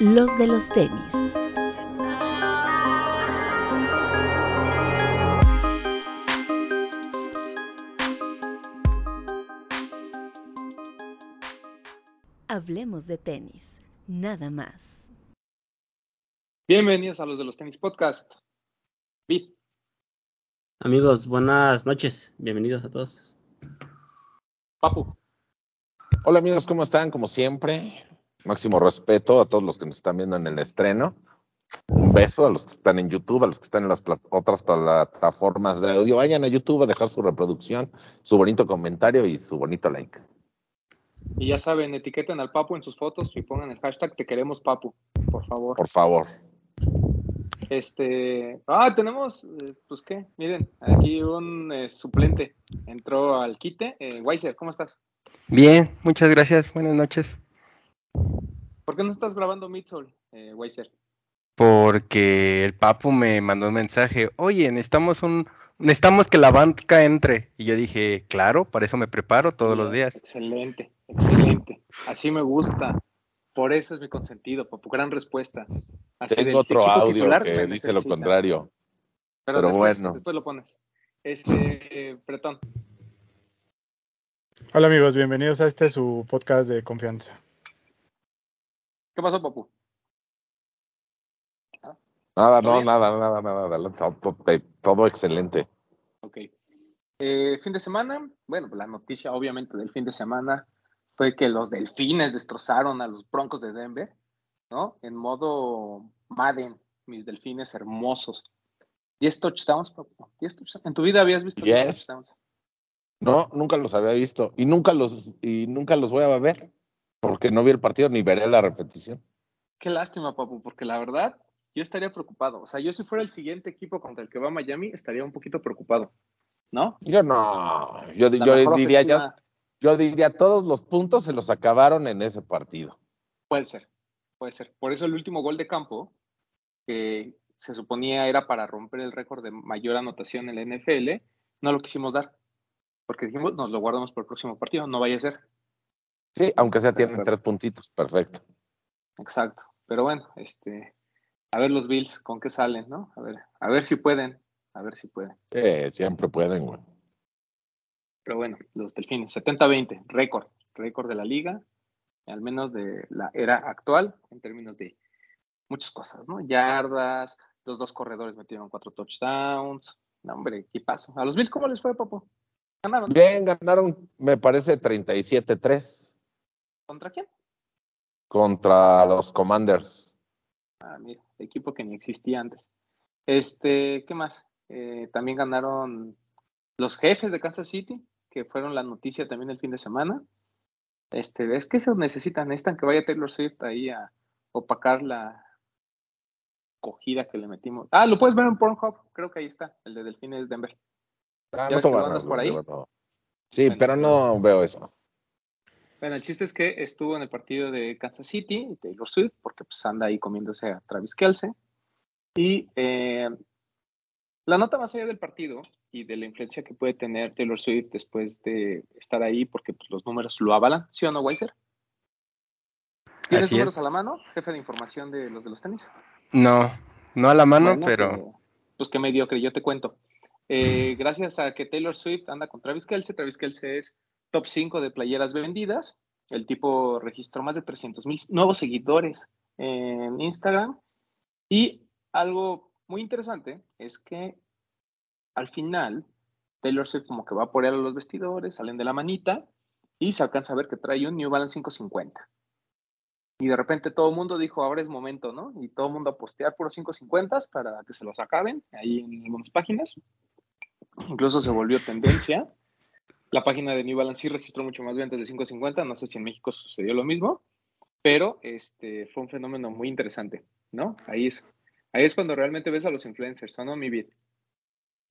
Los de los tenis. Hablemos de tenis, nada más. Bienvenidos a los de los tenis podcast. Bit. Amigos, buenas noches. Bienvenidos a todos. Papu. Hola amigos, ¿cómo están? Como siempre, máximo respeto a todos los que nos están viendo en el estreno. Un beso a los que están en YouTube, a los que están en las plat- otras plataformas de audio. Vayan a YouTube a dejar su reproducción, su bonito comentario y su bonito like. Y ya saben, etiqueten al Papu en sus fotos y pongan el hashtag Te queremos Papu, por favor. Por favor. Este, ah, tenemos, eh, pues qué, miren, aquí un eh, suplente entró al quite. Eh, Weiser, ¿cómo estás? Bien, muchas gracias. Buenas noches. ¿Por qué no estás grabando Midsol, eh, Weiser? Porque el Papu me mandó un mensaje. Oye, necesitamos un, necesitamos que la banca entre. Y yo dije, claro, para eso me preparo todos los días. Excelente, excelente. Así me gusta. Por eso es mi consentido, Papu. Gran respuesta. Así del Tengo otro audio titular que dice lo contrario. Pero, Pero después, bueno. Después lo pones. Este, eh, Bretón. Hola amigos, bienvenidos a este su podcast de confianza. ¿Qué pasó, Papu? Nada, ¿Todo no, nada, nada, nada. Todo, todo excelente. Ok. Eh, fin de semana, bueno, la noticia obviamente del fin de semana fue que los delfines destrozaron a los broncos de Denver, ¿no? En modo Madden, mis delfines hermosos. 10 touchdowns, Papu. 10 touchdowns. ¿En tu vida habías visto 10 Yes. touchdowns? No, nunca los había visto y nunca los y nunca los voy a ver porque no vi el partido ni veré la repetición. Qué lástima, Papu, porque la verdad yo estaría preocupado. O sea, yo si fuera el siguiente equipo contra el que va Miami, estaría un poquito preocupado, ¿no? Yo no, yo, yo diría ya ofensiva- Yo diría, todos los puntos se los acabaron en ese partido. Puede ser, puede ser. Por eso el último gol de campo, que se suponía era para romper el récord de mayor anotación en la NFL, no lo quisimos dar. Porque dijimos, nos lo guardamos para el próximo partido, no vaya a ser. Sí, aunque sea tienen tres puntitos, perfecto. Exacto. Pero bueno, este, a ver los Bills con qué salen, ¿no? A ver, a ver si pueden, a ver si pueden. Eh, siempre pueden, güey. Pero bueno, los Delfines, 70-20, récord, récord de la liga, al menos de la era actual, en términos de muchas cosas, ¿no? Yardas, los dos corredores metieron cuatro touchdowns. No, hombre, ¿qué pasó? ¿A los Bills cómo les fue, Papo? ¿Ganaron? Bien, ganaron, me parece, 37-3 ¿Contra quién? contra los Commanders. Ah, mira, equipo que ni existía antes. Este, ¿qué más? Eh, también ganaron los jefes de Kansas City, que fueron la noticia también el fin de semana. Este, es que se necesitan, necesitan que vaya Taylor Swift ahí a opacar la cogida que le metimos. Ah, lo puedes ver en Pornhub, creo que ahí está, el de Delfines Denver. Ah, ¿Ya no te dar, por ahí? no. Sí, Bueno, pero no veo eso. Bueno, el chiste es que estuvo en el partido de Kansas City, Taylor Swift, porque pues anda ahí comiéndose a Travis Kelce. Y eh, la nota más allá del partido y de la influencia que puede tener Taylor Swift después de estar ahí, porque pues, los números lo avalan, ¿sí o no, Weiser? ¿Tienes Así números es. a la mano, jefe de información de los de los tenis? No, no a la mano, Bueno, pero que- pues qué mediocre, yo te cuento. Eh, gracias a que Taylor Swift anda con Travis Kelce, Travis Kelce es top 5 de playeras vendidas. El tipo registró más de 300 mil nuevos seguidores en Instagram. Y algo muy interesante es que al final Taylor Swift como que va por él a los vestidores, salen de la manita y se alcanza a ver que trae un New Balance 550. Y de repente todo el mundo dijo, ahora es momento, ¿no? Y todo el mundo a postear por los 550 para que se los acaben ahí en algunas páginas. Incluso se volvió tendencia. La página de New Balance sí registró mucho más ventas de 550. No sé si en México sucedió lo mismo, pero este fue un fenómeno muy interesante, ¿no? Ahí es, ahí es cuando realmente ves a los influencers, ¿o no, mi vid?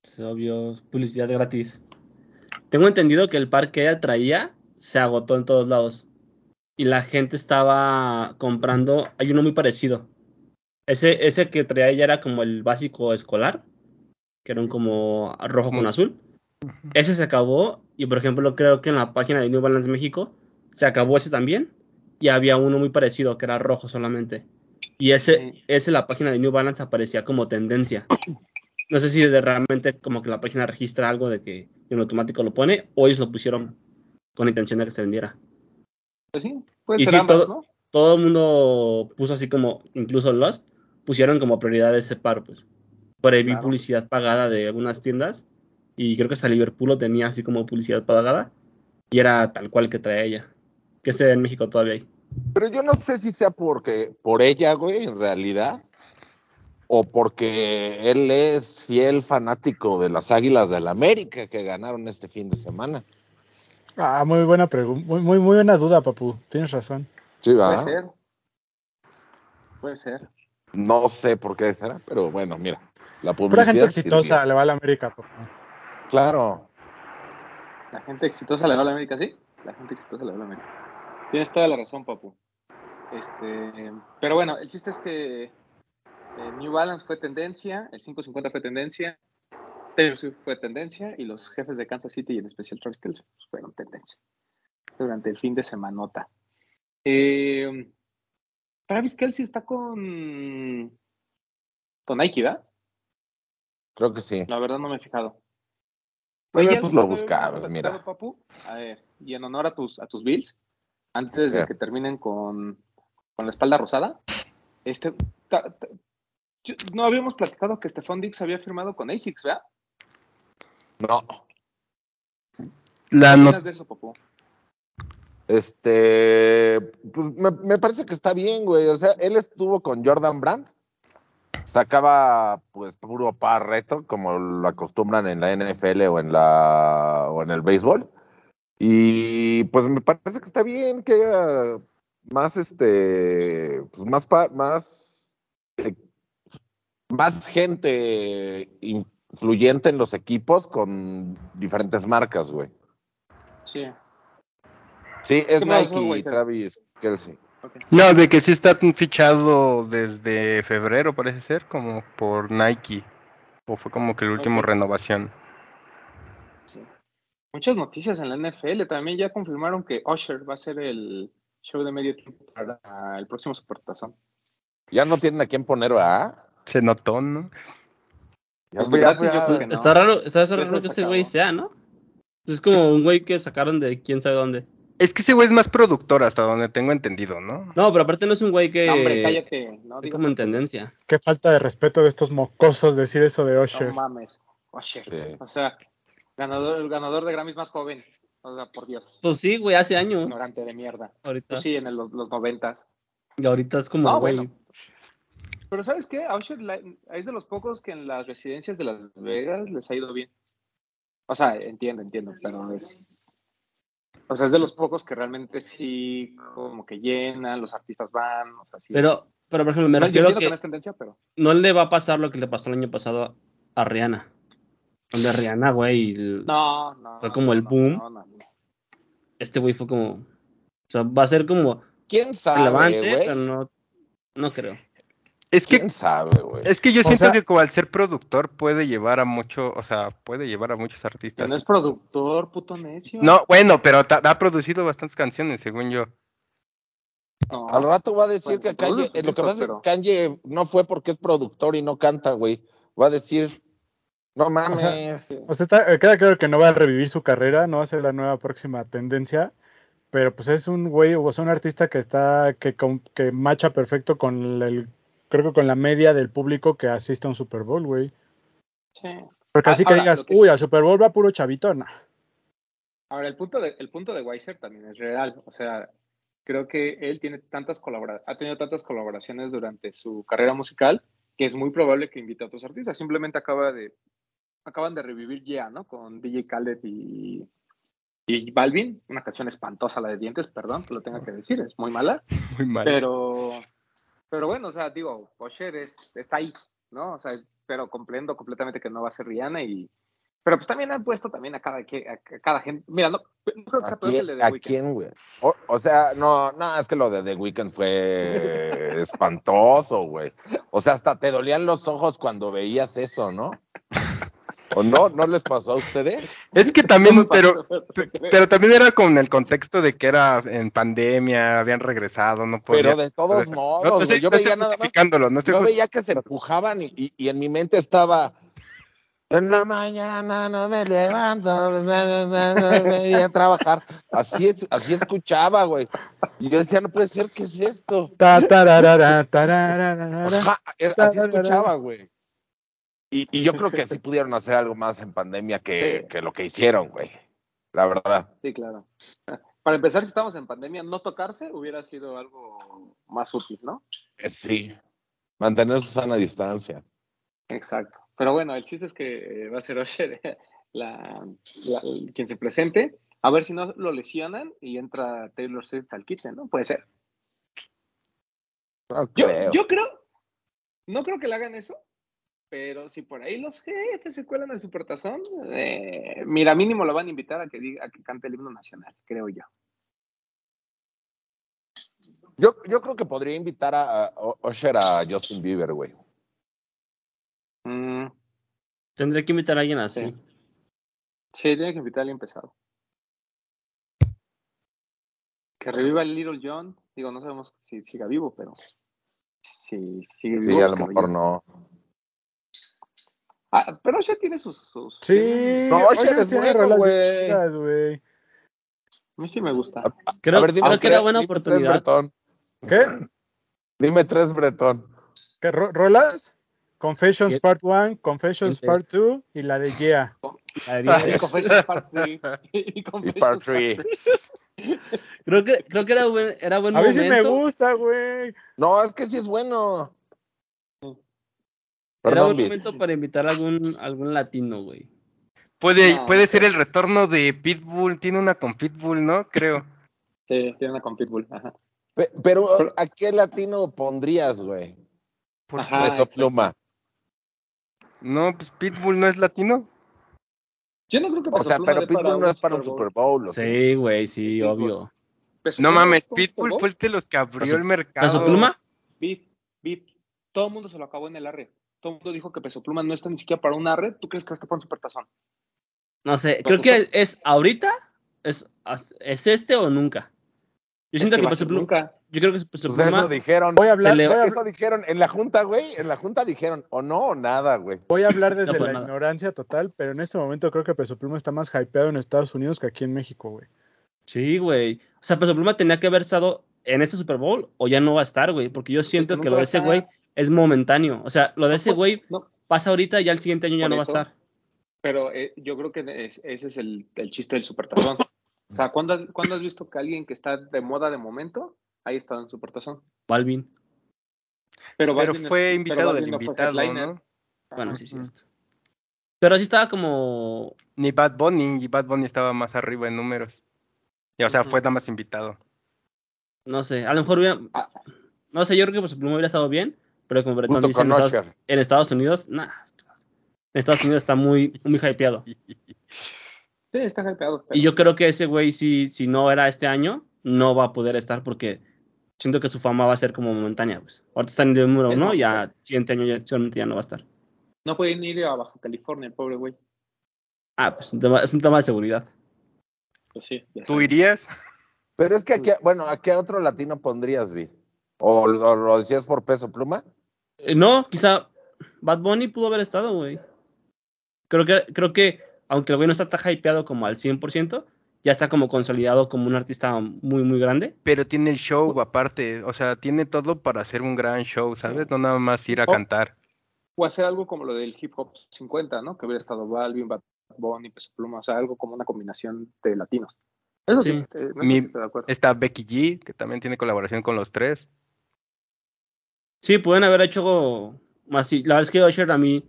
Es obvio, publicidad gratis. Tengo entendido que el par que ella traía se agotó en todos lados. Y la gente estaba comprando. Hay uno muy parecido. Ese, ese que traía ella era como el básico escolar. Que era un como rojo con Ese se acabó. Y por ejemplo, creo que en la página de New Balance México se acabó ese también. Y había uno muy parecido que era rojo solamente. Y ese, ese la página de New Balance aparecía como tendencia. No sé si de realmente como que la página registra algo de que en automático lo pone o ellos lo pusieron con intención de que se vendiera. Pues sí, puede Y ser sí, ambas, todo- ¿no? Todo el mundo puso así como, incluso Lost, pusieron como prioridad ese paro, pues. Por ahí vi publicidad pagada de algunas tiendas y creo que hasta Liverpool lo tenía así como publicidad pagada y era tal cual que trae ella. Que ese en México todavía hay. Pero yo no sé si sea porque por ella, güey, en realidad, o porque él es fiel fanático de las Águilas del América que ganaron este fin de semana. Ah, muy buena pregunta, muy, muy, muy buena duda, papu. Tienes razón. Sí, Puede ¿verdad? ser. Puede ser. No sé por qué será, pero bueno, mira, la Pura publicidad gente exitosa sirvió. le va a la América, papu. Claro. La gente exitosa le va a la América, ¿sí? La gente exitosa le va a la América. Tienes toda la razón, papu. Este, pero bueno, el chiste es que eh, New Balance fue tendencia, el 550 fue tendencia, Taylor Swift fue tendencia y los jefes de Kansas City y en especial Travis Kelce fueron tendencia durante el fin de semanota. Eh, Travis Kelsey está con con Nike, ¿verdad? Creo que sí. La verdad no me he fijado. Bueno, Oye, pues algo lo buscabas, mira. platicado, Papu, a ver, y en honor a tus, a tus Bills, antes de que terminen con, con la espalda rosada, este, ta- ta- yo- no habíamos platicado que Stephon Dix había firmado con ASICS, ¿verdad? No. La ¿Qué no- opinas de eso, Papu? Este, pues me, me parece que está bien, güey. O sea, él estuvo con Jordan Brand. Sacaba, pues, puro par retro, como lo acostumbran en la NFL o en la o en el béisbol. Y pues me parece que está bien que haya más, este, pues más, pa- más, eh, más gente influyente en los equipos con diferentes marcas, güey. Sí, Sí, es ¿Qué pasó, Nike y? Travis Kelsey. No, de que sí está fichado desde febrero, parece ser, como por Nike. O fue como que el último renovación. sí. Muchas noticias en la NFL. También ya confirmaron que Usher va a ser el show de medio tiempo para el próximo Supertazón. Ya no tienen a quién poner, ¿verdad? Se notó, ¿no? Ya, Pues ya- ya- que no. Está raro, está raro que ese güey sea, ¿no? Es como un güey que sacaron de quién sabe dónde. Es que ese güey es más productor, hasta donde tengo entendido, ¿no? No, pero aparte no es un güey que No, hombre, cállate. No digas como en tendencia. Qué falta de respeto de estos mocosos decir eso de Usher. No mames. Usher. Sí. O sea, ganador, el ganador de Grammys más joven. O sea, por Dios. Pues sí, güey, hace años. Ignorante de mierda. Ahorita. Pues sí, en el- los, los noventas. Y ahorita es como, No, güey. bueno. Pero ¿sabes qué? A Usher es de los pocos que en las residencias de Las Vegas les ha ido bien. O sea, entiendo, entiendo, pero es... O sea, es de los pocos que realmente sí como que llenan, los artistas van, o sea, sí. Pero, pero por ejemplo, me No, yo refiero que que no es tendencia, pero... no le va a pasar lo que le pasó el año pasado a Rihanna. Donde Rihanna, güey, el- No, no. Fue como el boom. no, no, no. este güey fue como. O sea, va a ser como ¿Quién sabe, relevante, pero güey? no, no creo. Es que, ¿Quién sabe, güey? es que yo O siento sea- que como al ser productor puede llevar a mucho, o sea, puede llevar a muchos artistas. no es productor, puto necio. No, bueno, pero ta- ha producido bastantes canciones, según yo. No. Al rato va a decir Bueno, que Kanye, sus lo que pasa es que Kanye no fue porque es productor y no canta, güey. Va a decir, no mames. O sea, está- eh, queda claro que no va a revivir su carrera, no va a ser la nueva próxima tendencia, pero pues es un güey, o sea, un artista que está, que, que macha perfecto con el, creo que con la media del público que asiste a un Super Bowl, güey. Sí. Porque Ah, así que ahora, digas, que uy, sí- al Super Bowl va puro chavito, no. Ahora, el punto de, el punto de Weiser también es real. O sea, creo que él tiene tantas colabora ha tenido tantas colaboraciones durante su carrera musical que es muy probable que invite a otros artistas. Simplemente acaba de acaban de revivir Yeah, ¿no? Con DJ Khaled y, y Balvin. Una canción espantosa, la de dientes, perdón, que lo tenga que decir, es muy mala. Muy mal. Pero, pero bueno, o sea, digo, Usher es, está ahí, ¿no? O sea, pero comprendo completamente que no va a ser Rihanna y... Pero pues también han puesto también a cada, a cada gente... Mira, no, no creo que sea ¿A peor que el de quién, The a Weeknd. quién, güey? O, o sea, no, no, es que lo de The Weeknd fue espantoso, güey. O sea, hasta te dolían los ojos cuando veías eso, ¿no? ¿O no? ¿No les pasó a ustedes? Es que también, pero, pero también era con el contexto de que era en pandemia, habían regresado, no podía. Pero de todos modos, no estoy- yo no veía nada más justificándolo, no estoy Yo veía que se empujaban y, y- y en mi mente estaba. En la mañana no me levanto, no, no, no, me voy a trabajar. Así, es- así escuchaba, güey. Y yo decía, no puede ser, ¿qué es esto? Ajá, eh, así escuchaba, güey. Y, y yo creo que sí pudieron hacer algo más en pandemia que, que lo que hicieron, güey. La verdad. Sí, claro. Para empezar, si estamos en pandemia, no tocarse hubiera sido algo más útil, ¿no? Eh, Sí. Mantener su sana distancia. Exacto. Pero bueno, el chiste es que eh, va a ser Osher la, la- quien se presente. A ver si no lo lesionan y entra Taylor Swift al quite, ¿no? Puede ser. No Yo creo. yo creo, no creo que le hagan eso, pero si por ahí los jefes se cuelan el supertazón, eh, mira, mínimo lo van a invitar a que diga, a que cante el himno nacional, creo yo. Yo, yo creo que podría invitar a, a Usher a Justin Bieber, güey. Mm, Tendré que invitar a alguien así. Sí. sí, tiene que invitar a alguien pesado. Que reviva el Little John. Digo, no sabemos si siga vivo, pero si sigue vivo. Sí, a lo mejor no. Ah, pero ya tiene sus. sus Sí, No, Usher es tiene bueno, rolas güey. chidas, güey. A mí sí me gusta. Creo, a ver, dime creo que era tres, buena dime tres, oportunidad. ¿Qué? Dime tres, Bretón. ¿Qué ro- rolas? Confessions ¿Qué? Part 1, Confessions ¿Qué Part es? 2 y la de Yeah. La de Y. Confessions Part 3. Y part three. Creo que, creo que era buen, era buen A mí sí me momento. gusta, güey. No, es que sí es bueno. Era Vid. momento para invitar a algún, algún latino, güey. Puede, No, puede ser el retorno de Pitbull, tiene una con Pitbull, ¿no? Creo. Sí, tiene una con Pitbull. Ajá. Pe- Pero, Pero- ¿a qué latino pondrías, güey? Por Ajá. Peso exacto. pluma. No, pues Pitbull no es latino. Yo no creo que O sea, pero Pitbull no un es para un Super Bowl. ¿o sí? Sí, güey, sí, Pitbull. obvio. Peso No mames, un Pitbull Bowl. fue el de los que abrió ¿Peso- el mercado. ¿Peso pluma? Beat, beat. Todo el mundo se lo acabó en el arre. Todo el mundo dijo que Peso Pluma no está ni siquiera para un arre. ¿Tú crees que está para un supertazón? No sé, creo que que es ahorita, es, es este o nunca. Yo Es siento que, va a Peso ser Pluma, nunca. yo creo que Peso Pues eso Pluma, dijeron. Voy a hablar, Se le- voy a, Eso dijeron en la junta, güey. En la junta dijeron o no o nada, güey. voy a hablar desde No, pues la nada. ignorancia total, pero en este momento creo que Peso Pluma está más hypeado en Estados Unidos que aquí en México, güey. sí, güey. O sea, Peso Pluma tenía que haber estado en ese Super Bowl o ya no va a estar, güey, porque yo siento nunca que lo va de a ese estar. güey es momentáneo. O sea, lo de ese fue- güey No, pasa ahorita y ya el siguiente año ya Por no va a estar. pero eh, yo creo que es- ese es el, el chiste del supertazón. O sea, ¿cuándo, has- cuándo has visto que alguien que está de moda de momento ahí está en supertazón? Balvin. Pero Pero, Balvin es- fue pero invitado del no invitado. ¿no? Bueno, sí, es cierto. Pero sí estaba como. Ni Bad Bunny, y Bad Bunny estaba más arriba en números. Y, o sea, fue nada más invitado. No sé, a lo mejor hubiera. Ah. No sé, yo creo que Peso Pluma hubiera estado bien, pero como Bretón dice, en Estados, en Estados Unidos, nah. En Estados Unidos está muy, muy hypeado. Sí, está hypeado. pero- Y yo creo que ese güey, si, si no era este año, no va a poder estar porque siento que su fama va a ser como momentánea. Pues. Ahorita está en el número uno y ya siguiente año ya, seguramente ya no va a estar. No pueden ir a Baja California, el pobre güey. Ah, pues es un tema de seguridad. Pues sí, ¿Tú irías? Pero es que aquí, bueno, ¿a qué otro latino pondrías, Vid? ¿O, o lo decías por peso pluma? Eh, no, quizá Bad Bunny pudo haber estado, güey. Creo que, creo que, aunque el güey no está tan hypeado como al 100%, ya está como consolidado como un artista muy, muy grande. Pero tiene el show aparte, o sea, tiene todo para hacer un gran show, ¿sabes? No nada más ir a Oh. cantar. O hacer algo como lo del hip hop 50, ¿no? Que hubiera estado Balvin, Bad Bunny, Peso Pluma, o sea, algo como una combinación de latinos. Eso sí, Sí. eh, no Mi- estoy de acuerdo. Está Becky G, que también tiene colaboración con los tres. Sí, pueden haber hecho algo más. Sí, la verdad es que Usher a mí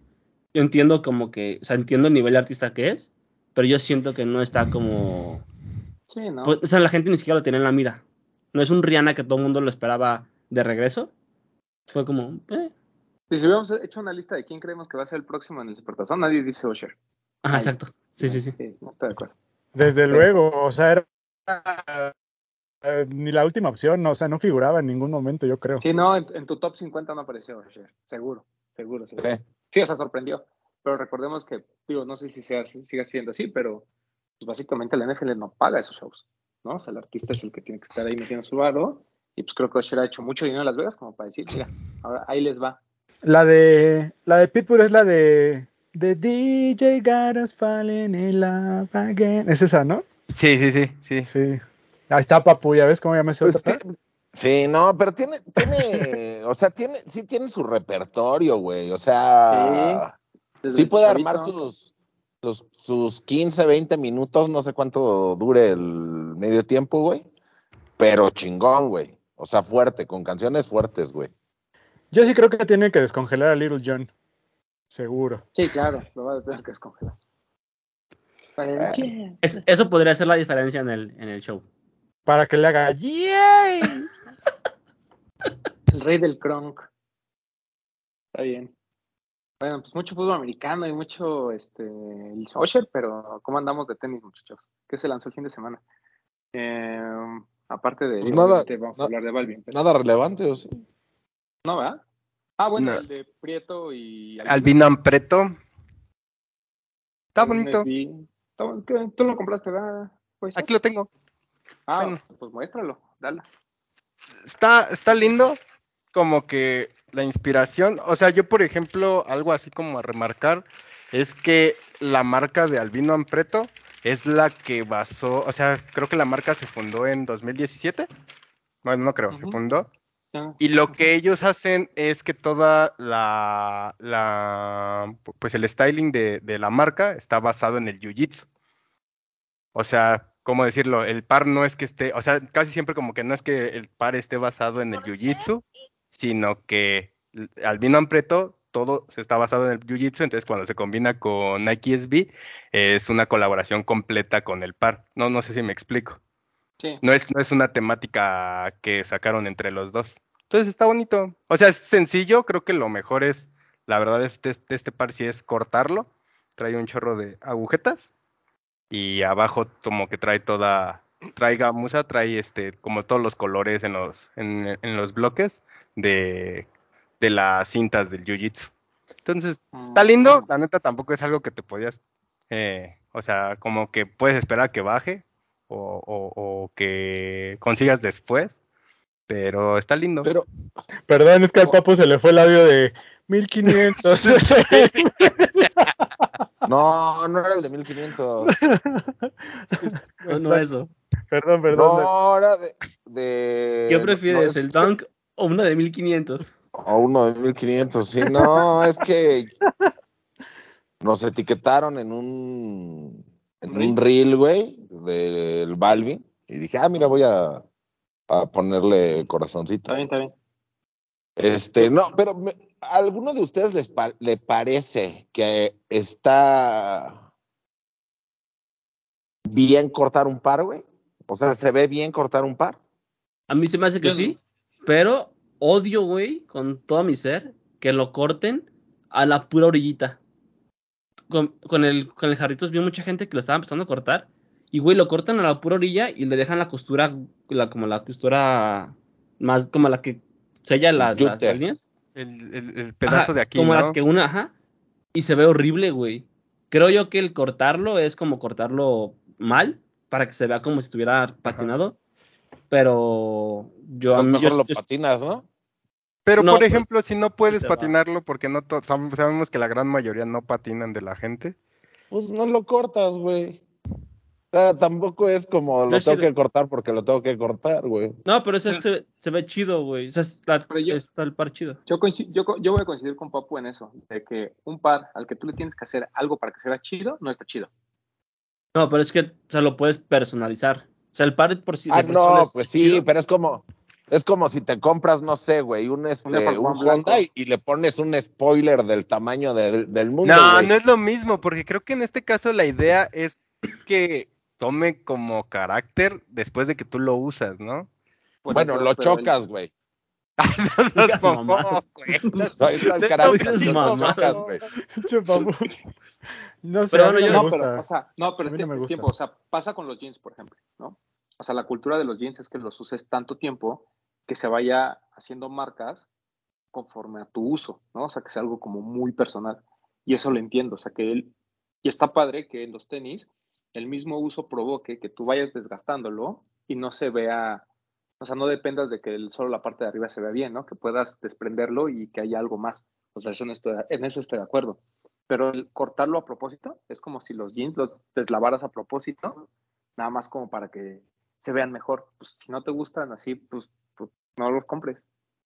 yo entiendo como que, o sea, entiendo el nivel de artista que es, pero yo siento que no está como, Sí, ¿no? pues, o sea, la gente ni siquiera lo tiene en la mira. No es un Rihanna que todo el mundo lo esperaba de regreso. Fue como, eh. Y si hubiéramos hecho una lista de quién creemos que va a ser el próximo en el Supertazón, nadie dice Usher. Ajá, exacto. Sí, sí, sí. Sí, no estoy de acuerdo. Desde Sí. luego, o sea, era eh, ni la última opción, o sea, no figuraba en ningún momento, yo creo. Sí, no, en, en tu top 50 no apareció. Seguro, seguro, seguro. Sí. Sí, o sea, sorprendió. pero recordemos que, digo, no sé si sea, siga siendo así, pero pues, básicamente la NFL no paga esos shows, ¿no? O sea, el artista es el que tiene que estar ahí metiendo su barro, y pues creo que Usher ha hecho mucho dinero en Las Vegas como para decir, mira, ahora ahí les va. La de la de Pitbull es la de The DJ got us falling in love again. Es esa, ¿no? Sí, sí, sí, sí. Sí. Ahí está Papu, ¿ya ves cómo llama ese Pues otro? ti- sí, no, pero tiene, tiene, o sea, tiene, sí tiene su repertorio, güey. O sea, sí puede armar sus, sus, sus 15, 20 minutos, no sé cuánto dure el medio tiempo, güey. Pero chingón, güey. O sea, fuerte, con canciones fuertes, güey. Yo sí creo que tienen que descongelar a Little John. Seguro. Sí, claro, lo va a tener que descongelar. Eh. Es- eso podría ser la diferencia en el, en el show. Para que le haga ¡Yay! El rey del cronk. Está bien. Bueno, pues mucho fútbol americano y mucho este el Usher, pero ¿cómo andamos de tenis, muchachos? ¿Qué se lanzó el fin de semana? Eh, aparte de Pues nada, obviamente vamos a hablar de Balvin. pero- Nada relevante, ¿o sí? No, ¿verdad? Ah, bueno, No. el de Prieto y Albino Ampreto. Está bonito. Tú lo compraste, ¿verdad? Pues, Aquí lo tengo. Ah, bueno. pues muéstralo, dale. Está, está lindo. Como que la inspiración. O sea, yo, por ejemplo, algo así como a remarcar es que la marca de Albino Ampreto es la que basó. O sea, creo que la marca se fundó en 2017. Bueno, no creo, se fundó. Y lo que ellos hacen es que toda la, la pues el styling de, de la marca está basado en el jiu-jitsu. O sea, ¿cómo decirlo? El par no es que esté, o sea, casi siempre como que no es que el par esté basado en el jiu-jitsu, sino que l- Albino Ampreto todo se está basado en el jiu-jitsu, entonces cuando se combina con Nike SB es una colaboración completa con el par. No, no sé si me explico. Sí. No es, no es una temática que sacaron entre los dos. Entonces está bonito. O sea, es sencillo. Creo que lo mejor es, la verdad, este, este par sí es cortarlo. Trae un chorro de agujetas. Y abajo como que trae toda, trae gamuza, trae este, como todos los colores en los, en, en los bloques de, de las cintas del jiu-jitsu. Entonces, está lindo. La neta tampoco es algo que te podías, eh, o sea, como que puedes esperar que baje o, o- o que consigas después, pero está lindo. Pero, Perdón, es que al Papu se le fue el audio de 1500. no, no era el de 1500. No, no eso. perdón, perdón. No, era de. de ¿Qué no, prefieres, es el que- Dunk o uno de 1500? O uno de 1500, sí. No, es que nos etiquetaron en un, en un reel, güey, del Balvin. Y dije, ah, mira, voy a, a ponerle corazoncito. Está bien, está bien. Este, no, pero me- ¿a alguno de ustedes les pa- le parece que está bien cortar un par, güey? O sea, ¿se ve bien cortar un par? A mí se me hace que sí, pero odio, güey, con todo mi ser, que lo corten a la pura orillita. Con, con el, con el jarritos vi mucha gente que lo estaba empezando a cortar. Y, güey, lo cortan a la pura orilla y le dejan la costura, la, como la costura más, como la que sella la- las líneas. El, el- el pedazo Ajá, de aquí, Como ¿no? las que una, ajá. Y se ve horrible, güey. Creo yo que el cortarlo es como cortarlo mal, para que se vea como si estuviera patinado. Pero yo Pues a mí- mejor yo- lo yo- patinas, ¿no? Pero, No, por pero- ejemplo, si no puedes va. patinarlo, porque no sabemos que la gran mayoría no patinan de la gente. Pues no lo cortas, güey. O sea, tampoco es como lo No, tengo que cortar porque lo tengo que cortar, güey. No, pero eso se, se ve chido, güey. O sea, está, Pero yo- está el par chido. Yo, yo, co- yo voy a coincidir con Papu en eso, de que un par al que tú le tienes que hacer algo para que sea chido, no está chido. No, pero es que, o sea, lo puedes personalizar. O sea, el par por sí. Ah, no, es pues sí, chido. pero es como, es como si te compras, no sé, güey, un este, un. Honda y, y le pones un spoiler del tamaño de- del mundo, No, güey. no es lo mismo, porque creo que en este caso la idea es que tome como carácter después de que tú lo usas, ¿no? Por Bueno, eso, lo chocas, güey. No No chocas, güey. No sé, Pero no yo- No, gusta. pero, o sea, no, pero A es mí que no me el gusta. tiempo, o sea, pasa con los jeans, por ejemplo, ¿no? O sea, la cultura de los jeans es que los uses tanto tiempo que se vaya haciendo marcas conforme a tu uso, ¿no? O sea, que sea algo como muy personal. Y eso lo entiendo, o sea que él, y está padre que en los tenis el mismo uso provoque que tú vayas desgastándolo y no se vea, o sea, no dependas de que el- solo la parte de arriba se vea bien, ¿no? Que puedas desprenderlo y que haya algo más. O sea, eso no estoy- en eso estoy de acuerdo. Pero el cortarlo a propósito es como si los jeans los deslavaras a propósito, nada más como para que se vean mejor. Pues si no te gustan así, pues, pues no los compres.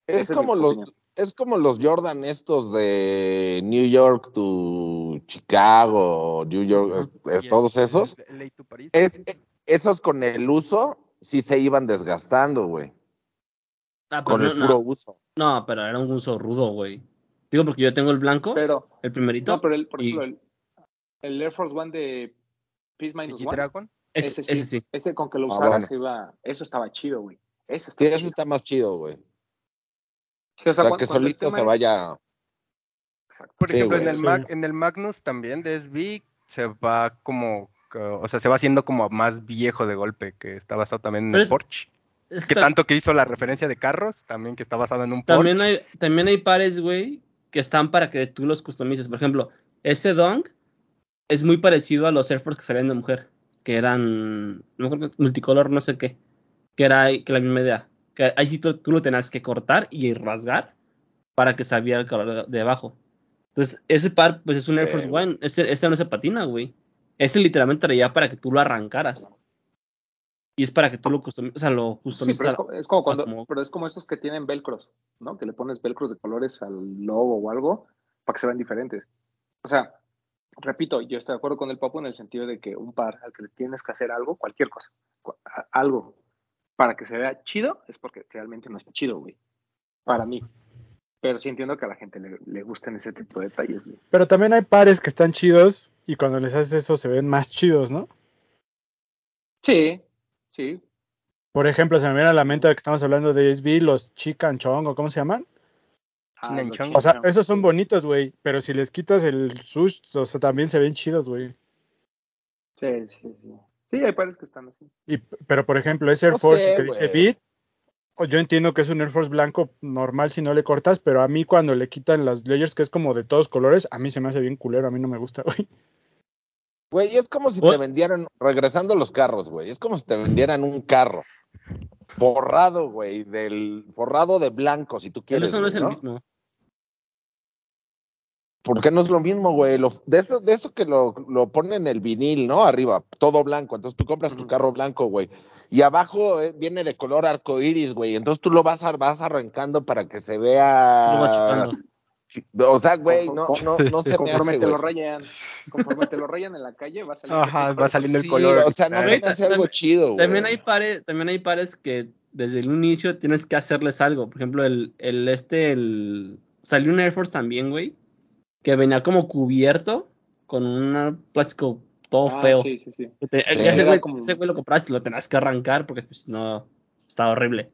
Es como los, opinión. Es como los Jordan estos de New York to Chicago, New York, eh, el- todos esos. el París. Es, esos con el uso sí se iban desgastando, güey. Ah, Con no, el puro no, uso. no, pero era un uso rudo, güey. Digo porque yo tengo el blanco, Pero, el primerito. no, pero el, por y ejemplo, el, el Air Force One de Peace Minus One, Dragon. ese, ese, sí, ese sí. ese con que lo Ah, usaras bueno. iba, eso estaba chido, güey. Eso Sí, ese chido. está más chido, güey. Sí, o O sea, cuando- que el solito se vaya. Exacto. Por Sí, ejemplo, en el, Sí. Mag- en el Magnus también de SB se va como, o sea, se va haciendo como más viejo de golpe, que está basado también en Pero el es- Porsche. Que ta- tanto que hizo la referencia de carros, también que está basado en un Porsche. También hay, también hay pares, güey, que están para que tú los customices. Por ejemplo, ese Dunk es muy parecido a los Air Force que salían de mujer, que eran, no multicolor, no sé qué, que era que la misma idea. Que ahí sí tú, tú lo tenías que cortar y rasgar para que sabía el color de, abajo. Entonces, ese par, pues es un Air Sí, Force güey. One, ese, ese no se patina, güey. Ese literalmente traía para que tú lo arrancaras. Y es para que tú lo customices, o sea, lo Sí, customices. pero es, a- co- es como cuando, como- pero es como esos que tienen velcros, ¿no? Que le pones velcros de colores al logo o algo para que se vean diferentes. O sea, repito, yo estoy de acuerdo con el papo en el sentido de que un par al que le tienes que hacer algo, cualquier cosa, algo para que se vea chido, es porque realmente no está chido, güey. Para mí. Pero sí entiendo que a la gente le, le gusten ese tipo de detalles, güey. Pero también hay pares que están chidos y cuando les haces eso se ven más chidos, ¿no? Sí, sí. Por ejemplo, se me viene a la mente que estamos hablando de SB, los Chican Chong o cómo se llaman. Ah, O sea, esos son bonitos, güey. Pero si les quitas el sush, o sea, también se ven chidos, güey. Sí, sí, sí. Sí, hay pares que están así. Y, pero por ejemplo, ese Air No Force sé, que dice. Beat, o yo entiendo que es un Air Force blanco normal si no le cortas, pero a mí cuando le quitan las layers que es como de todos colores, a mí se me hace bien culero, a mí no me gusta, güey. Güey, es como si te vendieran, regresando a los carros, güey, es como si te vendieran un carro forrado, güey, del forrado de blanco, si tú Pero quieres, eso no es el ¿no? mismo. ¿Por qué no es lo mismo, güey? Lo- de, eso, de eso que lo, lo ponen en el vinil, ¿no? Arriba, todo blanco. Entonces tú compras tu carro blanco, güey. Y abajo eh, viene de color arco iris, güey. Entonces tú lo vas, a- vas arrancando para que se vea. O sea, güey, no, no, no se me Conforme hace, te lo rayan, conforme te lo rayan en la calle, va saliendo. Ajá, el va saliendo el Sí, color. o sea, no se me hace algo También- chido, güey. También hay pares, también hay pares que desde el inicio tienes que hacerles algo. Por ejemplo, el, el este, el salió un Air Force también, güey, que venía como cubierto con un plástico todo Ah, feo. Sí, sí, sí. Que te- Sí. ese, güey, como- ese güey lo compraste y lo tenías que arrancar porque pues no estaba horrible.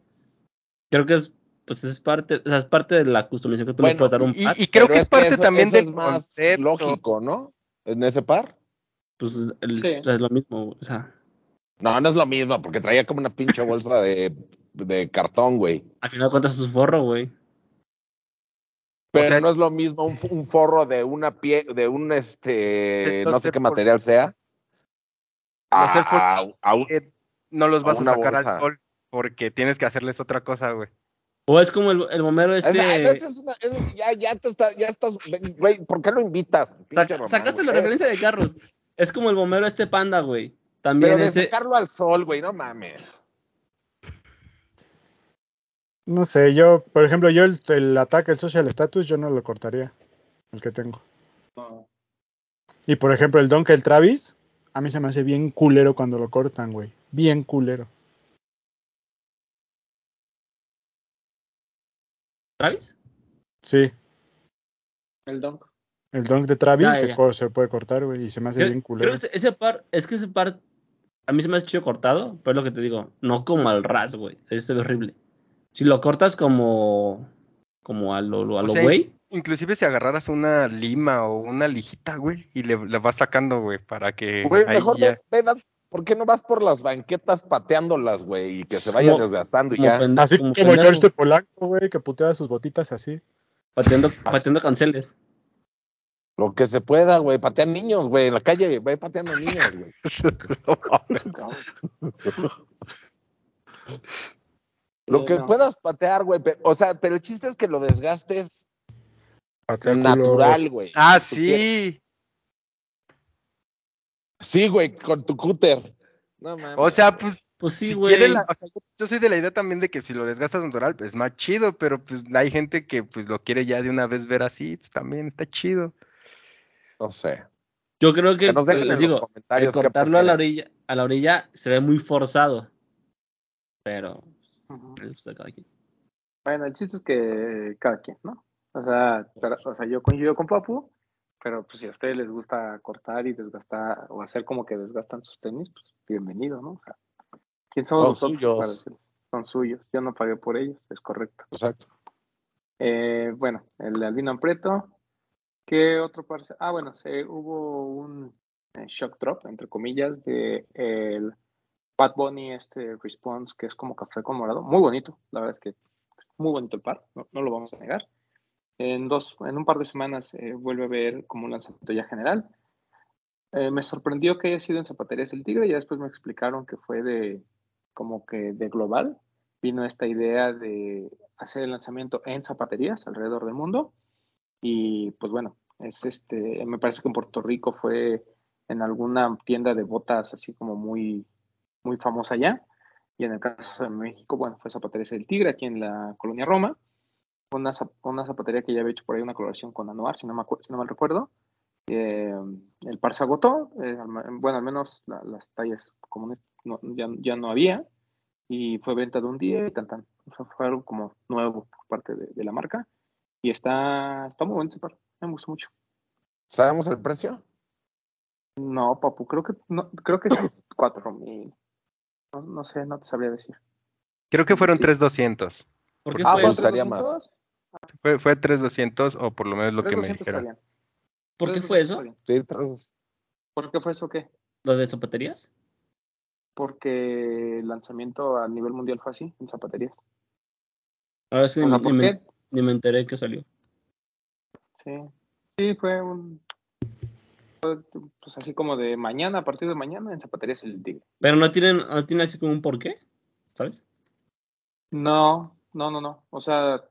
Creo que es pues es parte, o sea, es parte de la customización que tú le Bueno, puedes dar a un Y, par. y creo Pero que es que parte eso- también eso del es más concepto. lógico, ¿no? En ese par. Pues el- Sí. o sea, es lo mismo, o sea, No, no es lo mismo, porque traía como una pinche bolsa de, de cartón, güey. al final de cuentas es forro, güey. Pero sea- no es lo mismo un, un forro de una pie, de un este, no sé qué material sea. Los Air Force- A, a un- Eh, no los vas a, sacar bolsa. al sol porque tienes que hacerles otra cosa, güey. O es como el, el bombero este. Esa es una- eso ya, ya te está, ya estás, güey, ¿por qué lo invitas? Pinche Saca- Román, sacaste la güey? referencia de carros. Es como el bombero este panda, güey. También Pero de ese. sacarlo al sol, güey, no mames. No sé, yo, por ejemplo, yo el, el ataque, el social status, yo no lo cortaría, el que tengo. No. Y por ejemplo, el Donkey el Travis, a mí se me hace bien culero cuando lo cortan, güey. Bien culero. ¿Travis? Sí, El Dunk. el Dunk de Travis Ya, ya, se, ya. co- se puede cortar, güey, y se me hace Creo, bien creo culero. que ese, par. Es que ese par. A mí se me hace chido cortado. Pero es lo que te digo. No como al ras, güey. Ese se ve horrible. Si lo cortas como. Como a lo, a lo sea, güey. Inclusive si agarraras una lima o una lijita, güey, y le, le vas sacando, güey, para que Güey, mejor ya- ve, ¿por qué no vas por las banquetas pateándolas, güey? Y que se vaya Como- desgastando y ya. pende- Así como como, George de Polanco, güey, que putea sus botitas así. pateando, pateando canceles. Lo que se pueda, güey. Patean niños, güey. En la calle, ve pateando niños, güey. Lo Sí, que no. puedas patear, güey. o sea, pero el chiste es que lo desgastes natural, güey. Ah, sí. Sí, güey, con tu cúter. No mames. O sea, pues Pues sí, si güey. quiere la- o sea, yo- soy de la idea también de que si lo desgastas natural, pues es más chido, pero pues hay gente que pues lo quiere ya de una vez ver así, pues también está chido. No sé. Yo creo que, Que nos dejen les en digo, los comentarios el qué cortarlo a la orilla, a la orilla se ve muy forzado. Pero. Le gusta a cada quien. Bueno, el chiste es que cada quien, ¿no? O sea, pero- o sea, yo coincido con Papu, pero pues si a ustedes les gusta cortar y desgastar o hacer como que desgastan sus tenis, pues bienvenido, ¿no? O sea, ¿quién Son nosotros suyos. para decirles? Son suyos. Yo no pagué por ellos, es correcto. Exacto. Eh, bueno, el albino Ampreto. ¿Qué otro par? se- Ah, bueno, se, hubo un eh, shock drop, entre comillas, de el Bad Bunny, este Response, que es como café con morado. Muy bonito, la verdad es que muy bonito el par, no, no lo vamos a negar. En, dos, en un par de semanas eh, vuelve a ver como un lanzamiento ya general. Eh, me sorprendió que haya sido en Zapaterías el Tigre, ya después me explicaron que fue de como que de global. Vino esta idea de hacer el lanzamiento en zapaterías alrededor del mundo. Y pues bueno, es este, me parece que en Puerto Rico fue en alguna tienda de botas así como muy, muy famosa allá. Y en el caso de México, bueno, fue Zapaterías del Tigre aquí en la colonia Roma. Una, una zapatería que ya había hecho por ahí una colaboración con Anuar, si no, me si no mal recuerdo. Eh, el par se agotó, eh, bueno, al menos la- las tallas comunes no- ya, ya no había, y fue venta de un día y tan tan. O sea, fue algo como nuevo por parte de, de la marca, y está, está muy ese par, me gustó mucho. ¿Sabemos el precio? No, papu, creo que, no, creo que cuatro mil. No, no sé, no te sabría decir. Creo que fueron Sí. 3200. ¿Por qué Ah, gustaría 3,200? Fue, fue 3200 o por lo menos lo que me 3,200 está dijeron. ¿Por qué 3,200 fue eso? Sí, ¿Por qué fue eso o qué? ¿Lo de zapaterías? Porque el lanzamiento a nivel mundial fue así, en zapaterías. A ver si O ni, sea, ni ¿por me, qué? ni me enteré que salió. Sí, sí, fue un. Pues así como de mañana, a partir de mañana, en zapaterías el tigre. Pero no tienen, no tienen así como un porqué, ¿sabes? No, no, no, no. O sea,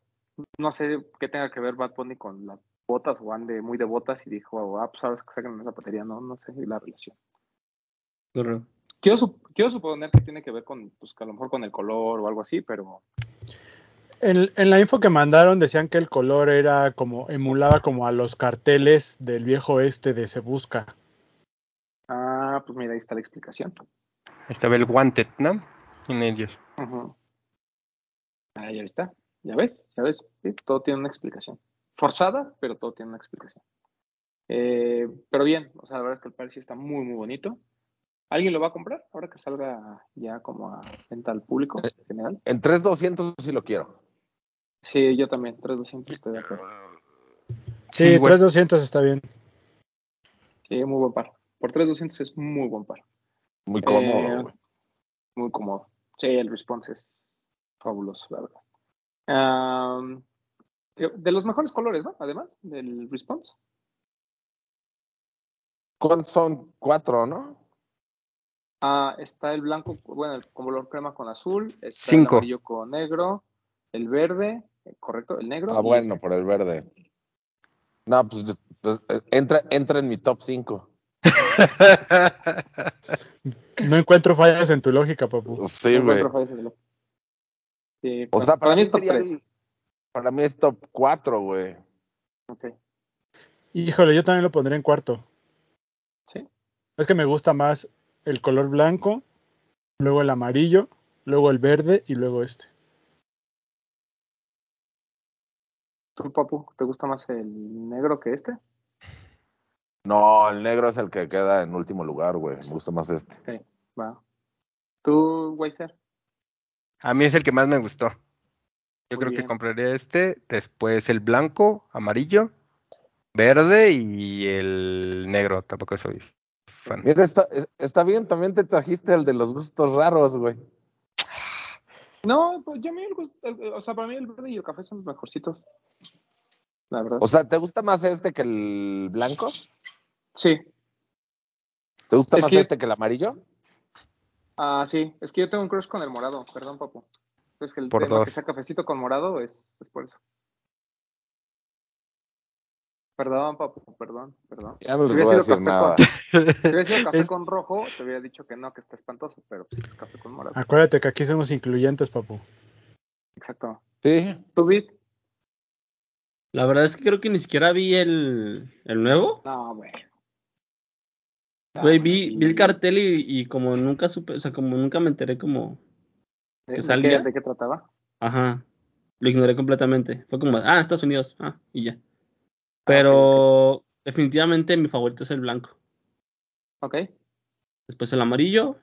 no sé qué tenga que ver Bad Bunny con las botas o ande muy de botas y dijo, ah, pues sabes que sacan una zapatería. No, no sé la relación. Quiero, sup- quiero suponer que tiene que ver con, pues que a lo mejor con el color o algo así, pero En, en la info que mandaron decían que el color era como, emulaba como a los carteles del viejo oeste de Se Busca. ah, pues mira, ahí está la explicación. Ahí estaba el Wanted, ¿no? En ellos. Ujú. Ah, ya está. ¿Ya ves? ¿Ya ves? Sí, todo tiene una explicación. Forzada, pero todo tiene una explicación. Eh, pero bien, o sea, la verdad es que el par sí está muy, muy bonito. ¿Alguien lo va a comprar ahora que salga ya como a venta al público en general? En 3200 sí lo quiero. Sí, yo también, 3200 estoy de acuerdo. Sí, güey. 3200 está bien. Sí, muy buen par. Por 3200 es muy buen par. Muy cómodo, Eh. Muy cómodo. Sí, el response es fabuloso, la verdad. De los mejores colores, ¿no? Además del response. ¿Cuántos son? Cuatro, ¿no? Ah, está el blanco, bueno, el color crema con azul, está Cinco. el amarillo con negro, el verde, correcto, el negro. Ah, bueno, este. por el verde. No, pues, pues, entra, entra en mi top 5. No encuentro fallas en tu lógica, papu. Sí, No güey. encuentro fallas en Sí, O para- sea, para, mí es top sería tres. el- para mí es top 4, güey. Ok, Híjole, yo también lo pondría en cuarto. sí. Es que me gusta más el color blanco, luego el amarillo, luego el verde y luego este. ¿Tú, Papu, te gusta más el negro que este? No, el negro es el que queda en último lugar, güey. Me gusta más este. Ok, va. ¿Tú, Weiser? A mí es el que más me gustó. Yo Muy creo bien. que compraría este, después el blanco, amarillo, verde y el negro. Tampoco soy fan. Mira, está, es- está bien, también te trajiste el de los gustos raros, güey. No, pues yo a mí, el- o sea, para mí el verde y el café son los mejorcitos. La verdad. O sea, ¿te gusta más este que el blanco? sí, ¿Te gusta Es más que- este que el amarillo? ah, sí, es que yo tengo un crush con el morado, perdón, papu. Es que el Por que sea cafecito con morado es, es por eso. Perdón, papu, perdón, perdón. Ya no les Si voy a decir nada. con- Si hubiera sido café Es- con rojo, te hubiera dicho que no, que está espantoso, pero pues es café con morado. Acuérdate que aquí somos incluyentes, papu. Exacto. Sí. ¿Tu bit? La verdad es que creo que ni siquiera vi el, el nuevo. No, güey. No, Güey, vi, vi el cartel y, y como nunca supe, o sea, como nunca me enteré como, ¿De, que de salía. ¿De qué trataba? ajá, lo ignoré completamente. Fue como, ah, Estados Unidos, ah, y ya. Pero definitivamente mi favorito es el blanco. Ok. Después el amarillo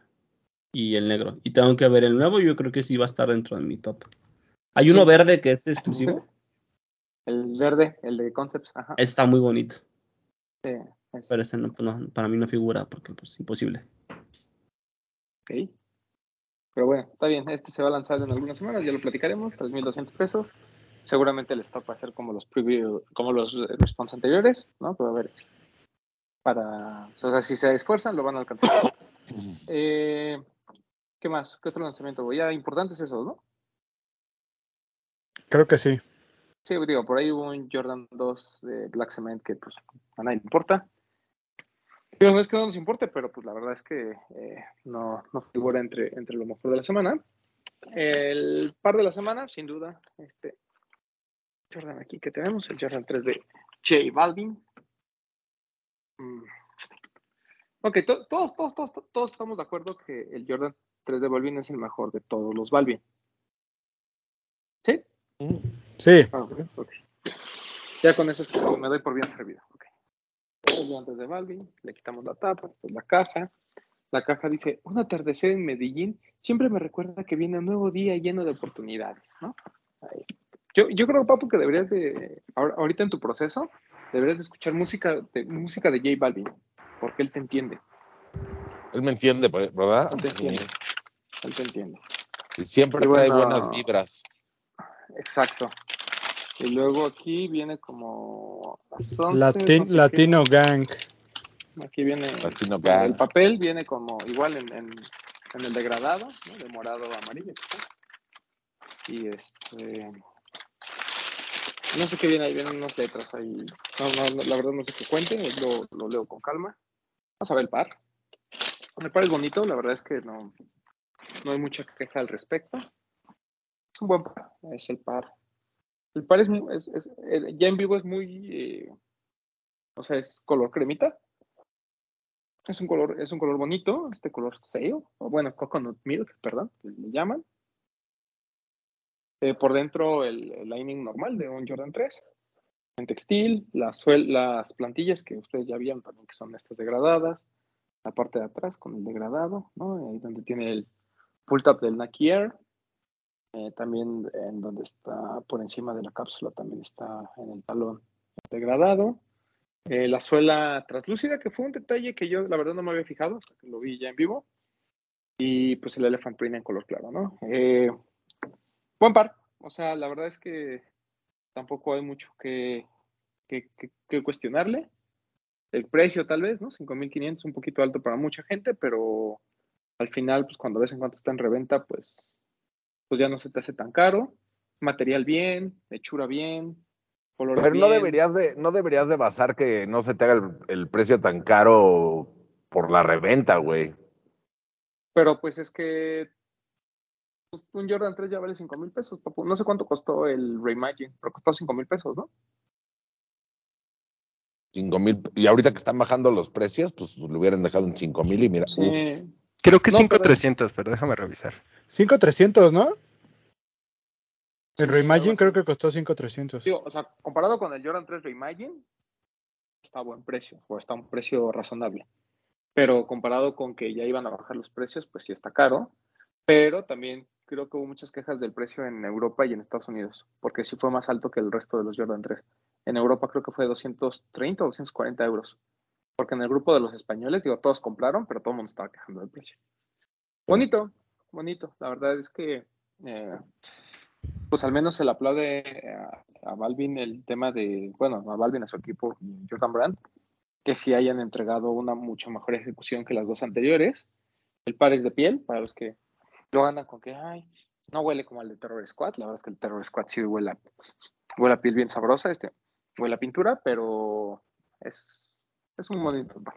y el negro. Y tengo que ver el nuevo, yo creo que sí va a estar dentro de mi top. Hay uno Sí. verde que es exclusivo. El verde, el de Concepts, ajá. Está muy bonito. Sí, ese. Pero ese no, pues, no, para mí no figura porque pues imposible. Ok. Pero bueno, está bien. Este se va a lanzar en algunas semanas, ya lo platicaremos. 3.200 pesos. Seguramente el stock va a ser como los preview, como los response anteriores, ¿no? Pero a ver. Para. O sea, si se esfuerzan, lo van a alcanzar. Eh, ¿Qué más? ¿Qué otro lanzamiento? Ya importantes esos, ¿no? Creo que sí. Sí, digo, por ahí hubo un Jordan 2 de Black Cement que pues a nadie le importa. Pero no es que no nos importe, pero pues la verdad es que eh, no, figura entre, entre lo mejor de la semana. El par de la semana, sin duda, este Jordan aquí que tenemos, el Jordan 3 de J Balvin. Mm. Ok, to- todos, todos, todos, todos estamos de acuerdo que el Jordan 3 de Balvin es el mejor de todos los Balvin. ¿Sí? Sí. Ah. Ya con eso me doy por bien servido. Ok. Yo antes de Balvin, le quitamos la tapa, la caja. La caja dice, un atardecer en Medellín siempre me recuerda que viene un nuevo día lleno de oportunidades, ¿no? Ahí. Yo, yo creo, Papu, que deberías de, ahor- ahorita en tu proceso, deberías de escuchar música de, música de J Balvin, porque él te entiende, Él me entiende, ¿verdad? él te entiende, él te entiende. Y siempre Y trae buenas vibras. Exacto. Y luego aquí viene como las 11, Latin- no sé qué. Latino Gang. Aquí viene Latino el Gang. papel, viene como igual en, en, en el degradado, ¿no? de morado a amarillo. Y este. No sé qué viene ahí, vienen unas letras ahí. No, no, no, la verdad no sé qué cuenten, lo, lo leo con calma. Vamos a ver el par. El par es bonito, la verdad es que no, no hay mucha queja al respecto. Es un buen par, es el par. El par es, es- ya en vivo es muy, eh, o sea, es color cremita. Es un color, es un color bonito, este color sale, o bueno, coconut milk, perdón, le llaman. Eh, por dentro el, lining normal de un Jordan 3. En textil, las, plantillas que ustedes ya vieron también que son estas degradadas. La parte de atrás con el degradado, ¿no? Ahí donde tiene el pull tab del Nike Air. Eh, también en donde está por encima de la cápsula también está en el talón degradado. Eh, la suela translúcida, que fue un detalle que yo la verdad no me había fijado hasta que lo vi ya en vivo. Y pues el elephant print en color claro, ¿no? Eh, buen par. O sea, la verdad es que tampoco hay mucho que, que, que- que cuestionarle. El precio tal vez, ¿no? 5.500 un poquito alto para mucha gente, pero al final, pues cuando ves en cuánto está en reventa, pues, pues ya no se te hace tan caro. Material bien, hechura bien, color Pero no deberías de, no deberías de basar que no se te haga el, el precio tan caro por la reventa, güey. Pero pues es que pues, un Jordan 3 ya vale 5 mil pesos, papu. No sé cuánto costó el Reimagine, pero costó 5 mil pesos, ¿no? Cinco mil. Y ahorita que están bajando los precios, pues lo hubieran dejado en cinco mil y mira. Sí. uf. Creo que No, 5300, pero déjame revisar. 5300, ¿no? El Sí, Reimagine creo que costó 5300. Digo, o sea, comparado con el Jordan 3 Reimagine, está a buen precio, o está a un precio razonable. Pero comparado con que ya iban a bajar los precios, pues sí está caro. Pero también creo que hubo muchas quejas del precio en Europa y en Estados Unidos, porque sí fue más alto que el resto de los Jordan 3. En Europa creo que fue 230 o 240 euros. Porque en el grupo de los españoles, digo, todos compraron, pero todo el mundo estaba quejando del precio. Bonito, bonito. La verdad es que, eh, pues al menos se le aplaude a, a Balvin el tema de, bueno, a Balvin, a su equipo, y Jordan Brand, que sí hayan entregado una mucho mejor ejecución que las dos anteriores. El par es de piel, para los que lo andan con que, ay, no huele como el de Terror Squad, la verdad es que el Terror Squad sí huele a, huele a piel bien sabrosa, este huele a pintura, pero es, es un bonito par.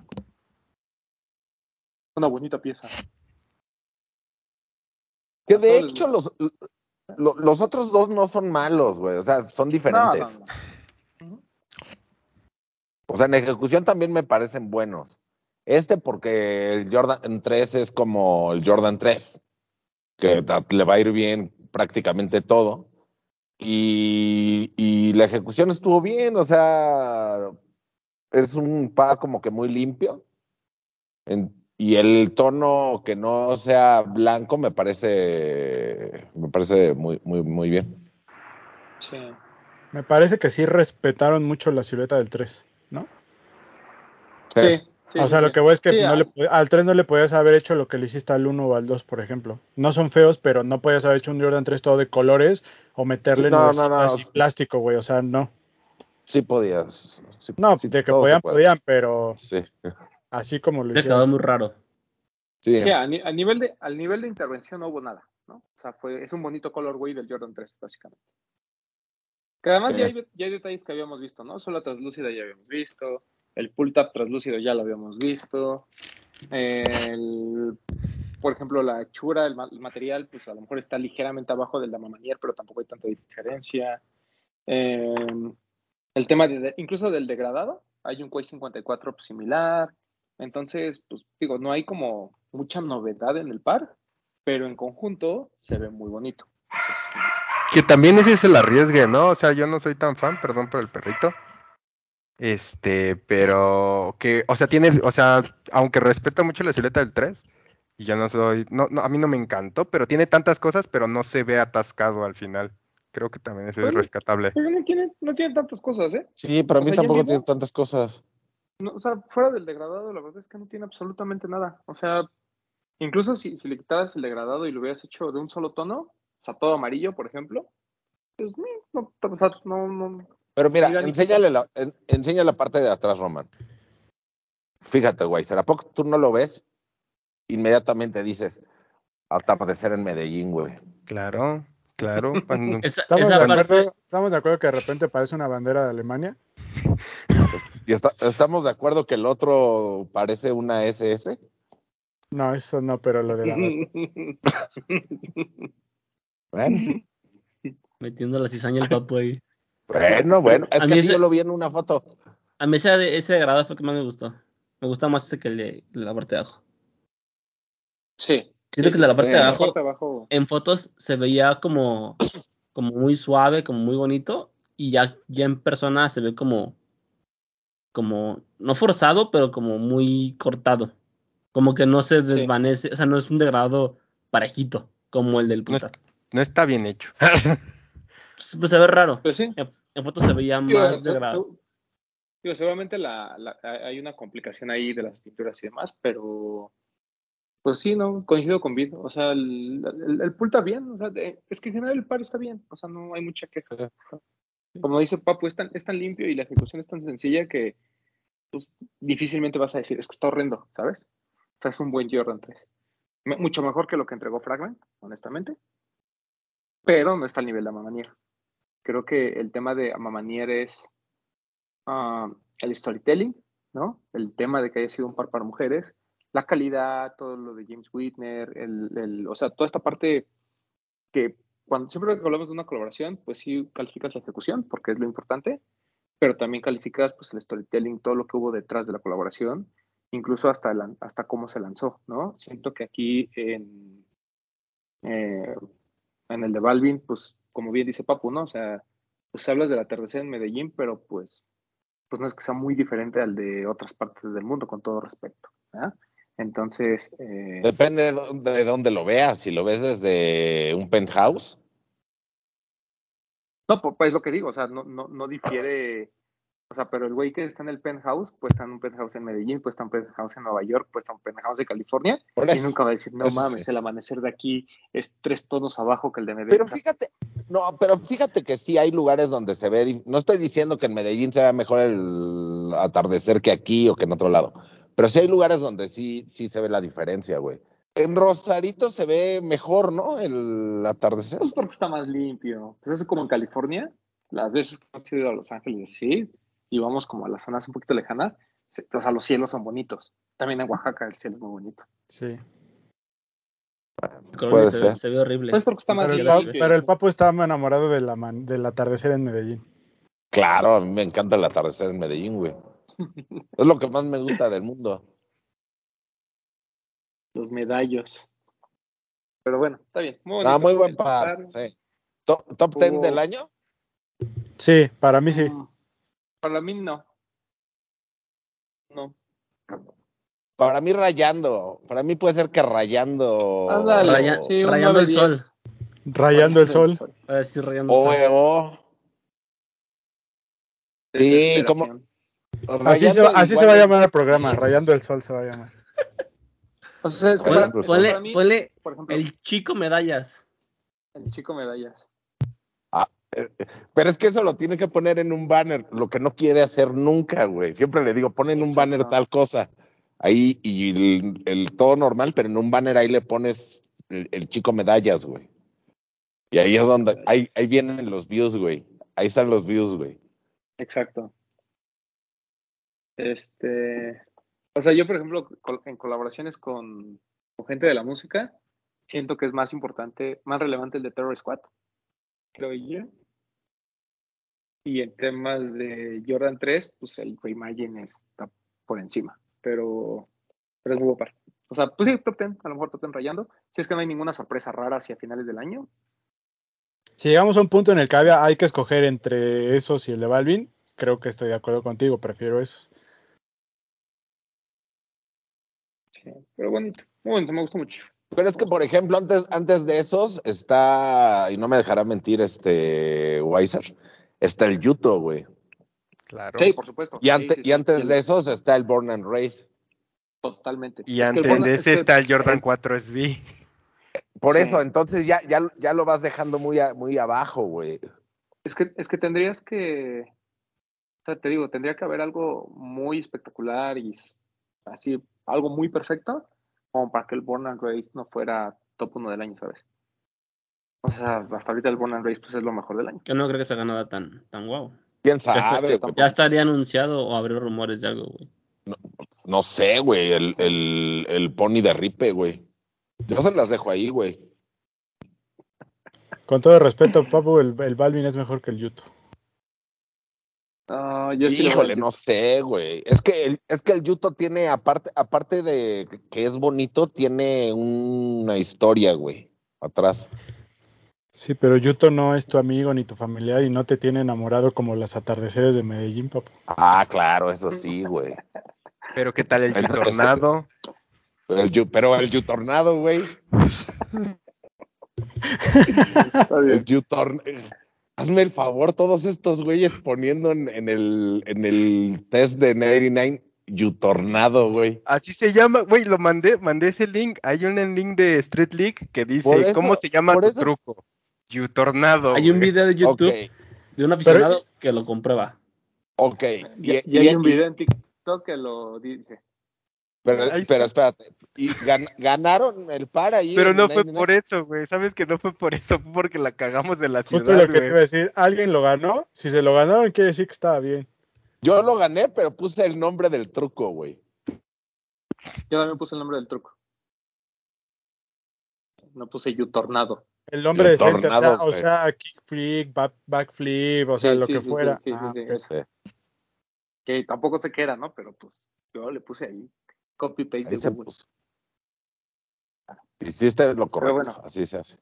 Una bonita pieza. Que de hecho los, lo- los otros dos no son malos, güey. O sea, son diferentes. No, no, no. O sea, en ejecución también me parecen buenos. Este porque el Jordan 3 es como el Jordan 3, que le va a ir bien prácticamente todo. Y, y la ejecución estuvo bien, o sea, es un par como que muy limpio. En- y el tono que no sea blanco me parece, me parece muy, muy, muy bien. Sí. Me parece que sí respetaron mucho la silueta del 3, ¿no? Sí, sí, o sea, sí, lo que voy es que Sí, no ah, le al 3 no le podías haber hecho lo que le hiciste al 1 o al 2, por ejemplo. No son feos, pero no podías haber hecho un Jordan 3 todo de colores o meterle no, no, nubecitas no. y plástico, güey. O sea, no. Sí podías. sí- No, sí, de que podían, podían, pero Sí, así como lo Me quedó hicieron. muy raro. sí. Sí, a, ni- a nivel de, al nivel de intervención no hubo nada, ¿no? O sea, fue, es un bonito colorway del Jordan 3, básicamente. Que además ya, hay, ya hay detalles que habíamos visto, ¿no? Solo translúcida ya habíamos visto, el pull tab translúcido ya lo habíamos visto, el, por ejemplo, la hechura, el, ma- el material, pues a lo mejor está ligeramente abajo del Damamanier, pero tampoco hay tanta diferencia. Eh, el tema de, incluso del degradado, hay un Quake 54 pues, similar, entonces, pues digo, no hay como mucha novedad en el par, pero en conjunto se ve muy bonito. Que también ese es el arriesgue, ¿no? O sea, yo no soy tan fan, perdón por el perrito. Este, pero que, o sea, tiene, o sea, aunque respeto mucho la silueta del 3, y yo no soy, no, no, a mí no me encantó, pero tiene tantas cosas, pero no se ve atascado al final. Creo que también es rescatable. Pero no tiene, no tiene tantas cosas, ¿eh? Sí, pero a O mí sea, tampoco tiene tantas cosas. No, o sea, fuera del degradado, la verdad es que no tiene absolutamente nada. O sea, incluso si, si le quitaras el degradado y lo hubieras hecho de un solo tono, o sea, todo amarillo, por ejemplo, pues no, o sea, no, no, Pero mira, enséñale la, en- enseña la parte de atrás, Roman. Fíjate, güey, ¿será poco tú no lo ves? Inmediatamente dices, atardecer en Medellín, güey. Claro, claro. cuando- Esa, ¿Estamos esa de, parte, acuerdo, ¿Estamos de acuerdo que de repente parece una bandera de Alemania? ¿Y está- estamos de acuerdo que el otro parece una SS? No, eso no, pero lo de la Bueno, metiendo la cizaña el papo ahí. bueno, bueno. Es A que mí ese- yo lo vi en una foto. A mí ese, de- ese degradado fue el que más me gustó. Me gusta más ese que el de la parte de abajo. Sí. Siento sí, que de la parte de la abajo, parte de abajo. en fotos se veía como, como muy suave, como muy bonito, y ya, ya en persona se ve como, como, no forzado, pero como muy cortado. Como que no se desvanece, o sea, no es un degradado parejito, como el del no, puta. no está bien hecho. Pues, pues se ve raro. Pero sí. En, en fotos se veía Digo, más degradado. digo, seguramente la, la- hay una complicación ahí de las pinturas y demás, pero pues sí, no, coincido con Vid. O sea, el, el, el pull está bien. O sea, es que en general el par está bien. O sea, no hay mucha queja. Como dice Papu, es tan, es tan limpio y la ejecución es tan sencilla que pues, difícilmente vas a decir, es que está horrendo, ¿sabes? O sea, es un buen Jordan 3. Me- Mucho mejor que lo que entregó Fragment, honestamente. Pero no está al nivel de Amamanier. Creo que el tema de Amamanier es ah, el storytelling, ¿no? El tema de que haya sido un par para mujeres, la calidad, todo lo de James Whitner, el, el- o sea, toda esta parte que cuando siempre que hablamos de una colaboración, pues sí calificas la ejecución, porque es lo importante, pero también calificas pues el storytelling, todo lo que hubo detrás de la colaboración, incluso hasta, el- hasta cómo se lanzó, ¿no? Siento que aquí en, eh, en el de Balvin, pues como bien dice Papu, ¿no? O sea, pues hablas del atardecer en Medellín, pero pues, pues no es que sea muy diferente al de otras partes del mundo, con todo respeto, ¿ah? Entonces, eh, Depende de dónde, de dónde lo veas. Si lo ves desde un penthouse, No, pues es lo que digo, o sea, no, no, no difiere O sea, pero el güey que está en el penthouse, pues está en un penthouse en Medellín, pues está en un penthouse en Nueva York, pues está en un penthouse de California, y nunca va a decir, no mames, sí. el amanecer de aquí es tres tonos abajo que el de Medellín. Pero fíjate, no, pero fíjate que sí hay lugares donde se ve, no estoy diciendo que en Medellín se vea mejor el atardecer que aquí o que en otro lado, pero sí hay lugares donde sí, sí se ve la diferencia, güey. En Rosarito se ve mejor, ¿no? El atardecer. Pues porque está más limpio. Pues es como en California, las veces que hemos ido a Los Ángeles, sí, y vamos como a las zonas un poquito lejanas, o sea, los cielos son bonitos. También en Oaxaca el cielo es muy bonito. Sí. Puede se, ser. ve- se ve horrible. Pues porque está más Pero el, limpio. pero el papo está enamorado del, aman- del atardecer en Medellín. Claro, a mí me encanta el atardecer en Medellín, güey. Es lo que más me gusta del mundo. Los medallos. Pero bueno, está bien. Muy, Ah, muy buen par. par. Sí. Top, top 10 Hubo- del año. Sí, para mí sí. Mm, Para mí no. No. Para mí rayando. Para mí puede ser que rayando. Ándale. Raya- Sí, un rayando el 9-10. sol. Rayando el sol. A ver si rayando el sol. O, Sí, como-. Así, se va, así se va a llamar el programa. Rayando el sol se va a llamar. O sea, es que Ponle- para- ponle- Ponle, para mí, ponle por ejemplo, el chico medallas. el chico medallas. Pero es que eso lo tiene que poner en un banner, lo que no quiere hacer nunca, güey. Siempre le digo, pon en un banner tal cosa. Ahí, y el, el todo normal, pero en un banner ahí le pones el, el chico medallas, güey. Y ahí es donde, ahí, ahí vienen los views, güey. Ahí están los views, güey. Exacto. Este, o sea, yo por ejemplo, en colaboraciones con, con gente de la música, siento que es más importante, más relevante el de Terror Squad, creo yo. Y en temas de Jordan 3, pues el Reimagine está por encima, pero, pero es muy par. O sea, pues sí, top 10, a lo mejor top 10 rayando. Si es que no hay ninguna sorpresa rara hacia finales del año, Si llegamos a un punto en el que había- hay que escoger entre esos y el de Balvin, creo que estoy de acuerdo contigo, prefiero esos. sí, pero bonito, muy bonito, me gustó mucho. Pero es que, por ejemplo, antes, antes de esos está, y no me dejará mentir este Weiser, está el Yuto, güey. Claro. Sí, por supuesto. Y, Sí, ante- sí, y sí, antes de esos está el Born and Race. Totalmente. Y Es antes Born- de es ese está el Jordan 4 SB. Por Sí. eso, entonces ya, ya, ya lo vas dejando muy, a- muy abajo, güey. Es que, es que tendrías que, o sea, te digo, tendría que haber algo muy espectacular y así, algo muy perfecto, como para que el Born and Race no fuera top 1 del año, ¿sabes? O sea, hasta ahorita el Born and Race pues es lo mejor del año. Yo no creo que sea ganada tan, tan guau. ¿Quién Ya, está- sabe? ya estaría anunciado o habría rumores de algo, güey. No sé, güey, el, el, el pony de Ripe, güey. Yo se las dejo ahí, güey. Con todo respeto, Papu, el, el Balvin es mejor que el Yuto. Ah, yo sí Híjole, no sé, güey. Es que el, es que el Yuto tiene, aparte, aparte de que es bonito, tiene una historia, güey, atrás. Sí, pero Yuto no es tu amigo ni tu familiar y no te tiene enamorado como las atardeceres de Medellín, Papu. Ah, claro, eso sí, güey. Pero ¿qué tal el El- tornado? El pero el Yutornado, güey. El Yutorn... Hazme el favor, todos estos güeyes poniendo en, en el, en el test de 99 Yutornado, güey. Así se llama, güey, lo mandé, mandé ese link. Hay un link de Street League que dice, eso- ¿cómo se llama tu eso- truco? You-tornado. Hay un video de YouTube de un aficionado que lo comprueba. ok. Y, Y- y hay y- un video en TikTok que lo dice. Pero, espérate, y gan- ganaron el par ahí. Pero no fue 99? por eso, güey. ¿Sabes que no fue por eso? Fue porque la cagamos de la Justo ciudad, lo que te iba a decir, ¿alguien lo ganó? Si se lo ganaron, quiere decir que estaba bien. Yo lo gané, pero puse el nombre del truco, güey. Yo también puse el nombre del truco. No puse You-Tornado. El nombre El decente, o sea, tornado, o sea, kickflip, back, backflip, o sea, Sí, lo sí, que sí, fuera. sí, sí, Ah, sí, eso. Que tampoco sé qué era, ¿no? Pero pues yo le puse ahí copy paste Ahí de se Google. Hiciste lo correcto, bueno. así se hace.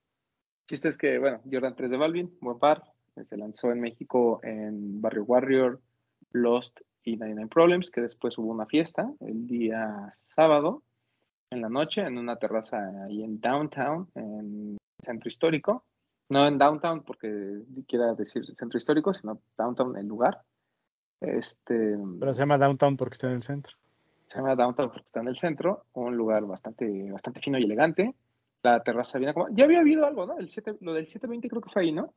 chiste es que, bueno, Jordan 3 de Balvin, buen par. Se lanzó en México en Barrio Warrior, Lost y 99 Problems, que después hubo una fiesta el día sábado en la noche en una terraza ahí en Downtown, en Centro Histórico. No en Downtown porque quiera decir Centro Histórico, sino Downtown el lugar. Este, Pero se llama Downtown porque está en el centro. Se llama Downtown porque está en el centro, un lugar bastante, bastante fino y elegante. La terraza bien acomodada. Ya había habido algo, ¿no? El 7, lo del 720 creo que fue ahí, ¿no?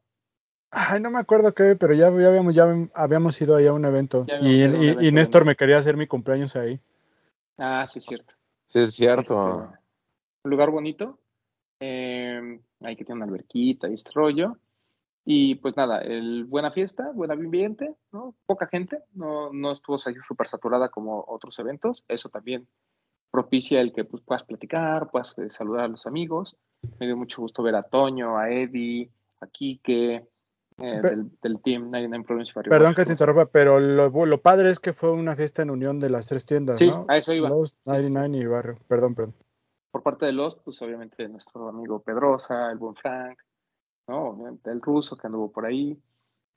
Ay, no me acuerdo qué, pero ya, ya habíamos, ya habíamos ido ahí a un evento. Y, un y- evento y Néstor me quería hacer mi cumpleaños ahí. Ah, sí, es cierto. Sí, es cierto. Este, un lugar bonito. eh, ahí que tiene una alberquita y este rollo. Y pues nada, el, buena fiesta, buen ambiente, ¿no? Poca gente, no, no estuvo súper saturada como otros eventos. Eso también propicia el que pues, puedas platicar, puedas eh, saludar a los amigos. Me dio mucho gusto ver a Toño, a Eddie, a Quique, eh, del, del team 99 Problems Perdón que te interrumpa, pero lo, lo padre es que fue una fiesta en unión de las tres tiendas, Sí, ¿no? a eso iba. Sí. 99 y Barrio. Perdón, perdón. por parte de los, pues obviamente nuestro amigo Pedrosa, el buen Frank, ¿no? Obviamente el ruso que anduvo por ahí.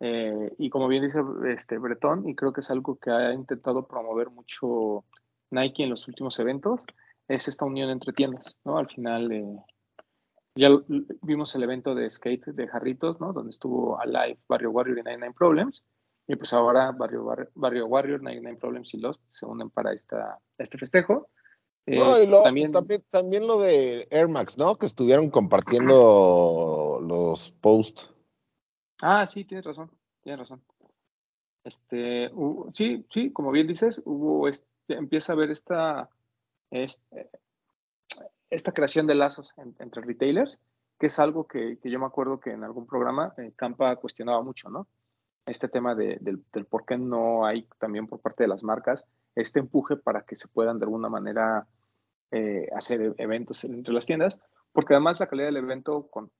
Eh, y como bien dice este Bretón, y creo que es algo que ha intentado promover mucho Nike en los últimos eventos, es esta unión entre tiendas, ¿no? Al final eh, ya vimos el evento de skate de Jarritos, ¿no? Donde estuvo Alive, Barrio Warrior y 99 Problems. Y pues ahora Barrio, Bar- Barrio Warrior, 99 Problems y Lost se unen para esta, este festejo. Eh, No, y lo- también, también, también, lo de Air Max, ¿no? Que estuvieron compartiendo los posts. Ah, sí, tienes razón, tienes razón. Este, sí, sí, como bien dices, hubo, este, empieza a haber esta, este, esta creación de lazos en- entre retailers, que es algo que, que yo me acuerdo que en algún programa eh, Campa cuestionaba mucho, ¿no? Este tema de- del, del por qué no hay también por parte de las marcas este empuje para que se puedan de alguna manera eh, hacer e- eventos entre las tiendas, porque además la calidad del evento con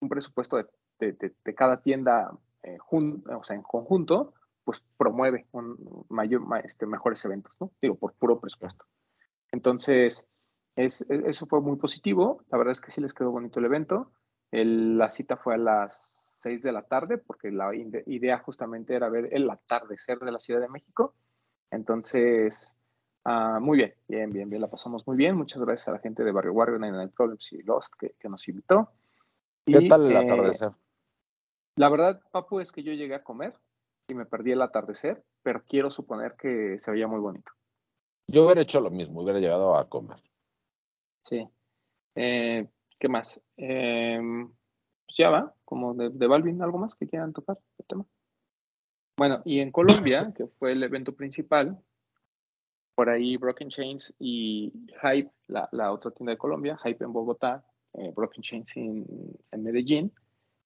un presupuesto de, de- de- de cada tienda eh, jun- o sea, en conjunto, pues promueve un mayor, ma- este, mejores eventos, ¿no? Digo, por puro presupuesto. Entonces, es, es- eso fue muy positivo. La verdad es que sí les quedó bonito el evento. El- la cita fue a las 6 de la tarde, porque la ide- idea justamente era ver el atardecer de la Ciudad de México. Entonces, ah, muy bien, bien, bien, bien, la pasamos muy bien. Muchas gracias a la gente de Barrio Warrior, 99 Problems y Lost que, que nos invitó. ¿Qué Y, tal el eh, atardecer? la verdad, Papu, es que yo llegué a comer y me perdí el atardecer, pero quiero suponer que se veía muy bonito. Yo hubiera hecho lo mismo, hubiera llegado a comer. Sí. Eh, ¿Qué más? Eh, pues ya va, como de, de Balvin, ¿algo más que quieran tocar el tema? Bueno, y en Colombia, que fue el evento principal, por ahí Broken Chains y Hype, la, otra tienda de Colombia, Hype en Bogotá, eh, Broken Chains en, en Medellín,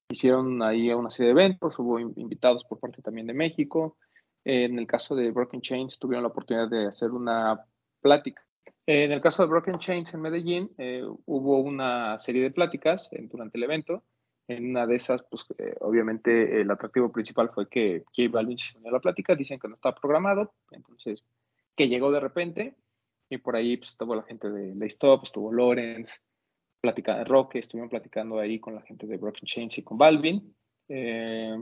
hicieron ahí una serie de eventos, hubo in- invitados por parte también de México. En el caso de Broken Chains tuvieron la oportunidad de hacer una plática. En el caso de Broken Chains en Medellín eh, hubo una serie de pláticas durante el evento. En una de esas, pues eh, obviamente el atractivo principal fue que J Balvin se unió a la plática, dicen que no estaba programado, entonces que llegó de repente y por ahí pues, estuvo la gente de Lay Stop, estuvo Lawrence, platicando, Roque, estuvieron platicando ahí con la gente de Broken Chains y con Balvin. Eh,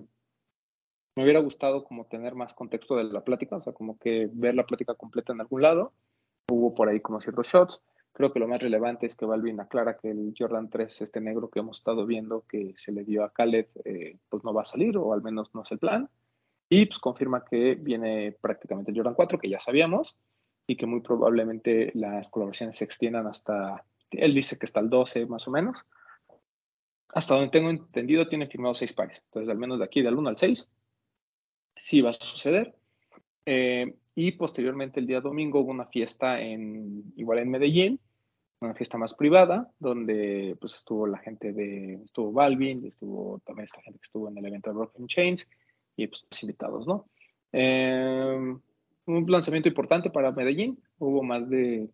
me hubiera gustado como tener más contexto de la plática, o sea, como que ver la plática completa en algún lado. Hubo por ahí como ciertos shots. Creo que lo más relevante es que Balvin aclara que el Jordan 3, este negro que hemos estado viendo que se le dio a Khaled, eh, pues no va a salir, o al menos no es el plan. Y pues confirma que viene prácticamente el Jordan 4, que ya sabíamos, y que muy probablemente las colaboraciones se extiendan hasta, él dice que hasta el 12 más o menos. Hasta donde tengo entendido, tiene firmado seis pares. Entonces, al menos de aquí, del 1 al 6, sí va a suceder. Eh, y posteriormente, el día domingo, hubo una fiesta en, igual en Medellín, una fiesta más privada, donde pues estuvo la gente de, estuvo Balvin, estuvo también esta gente que estuvo en el evento de Broken Chains, y pues invitados, ¿no? Eh, un lanzamiento importante para Medellín, hubo más de,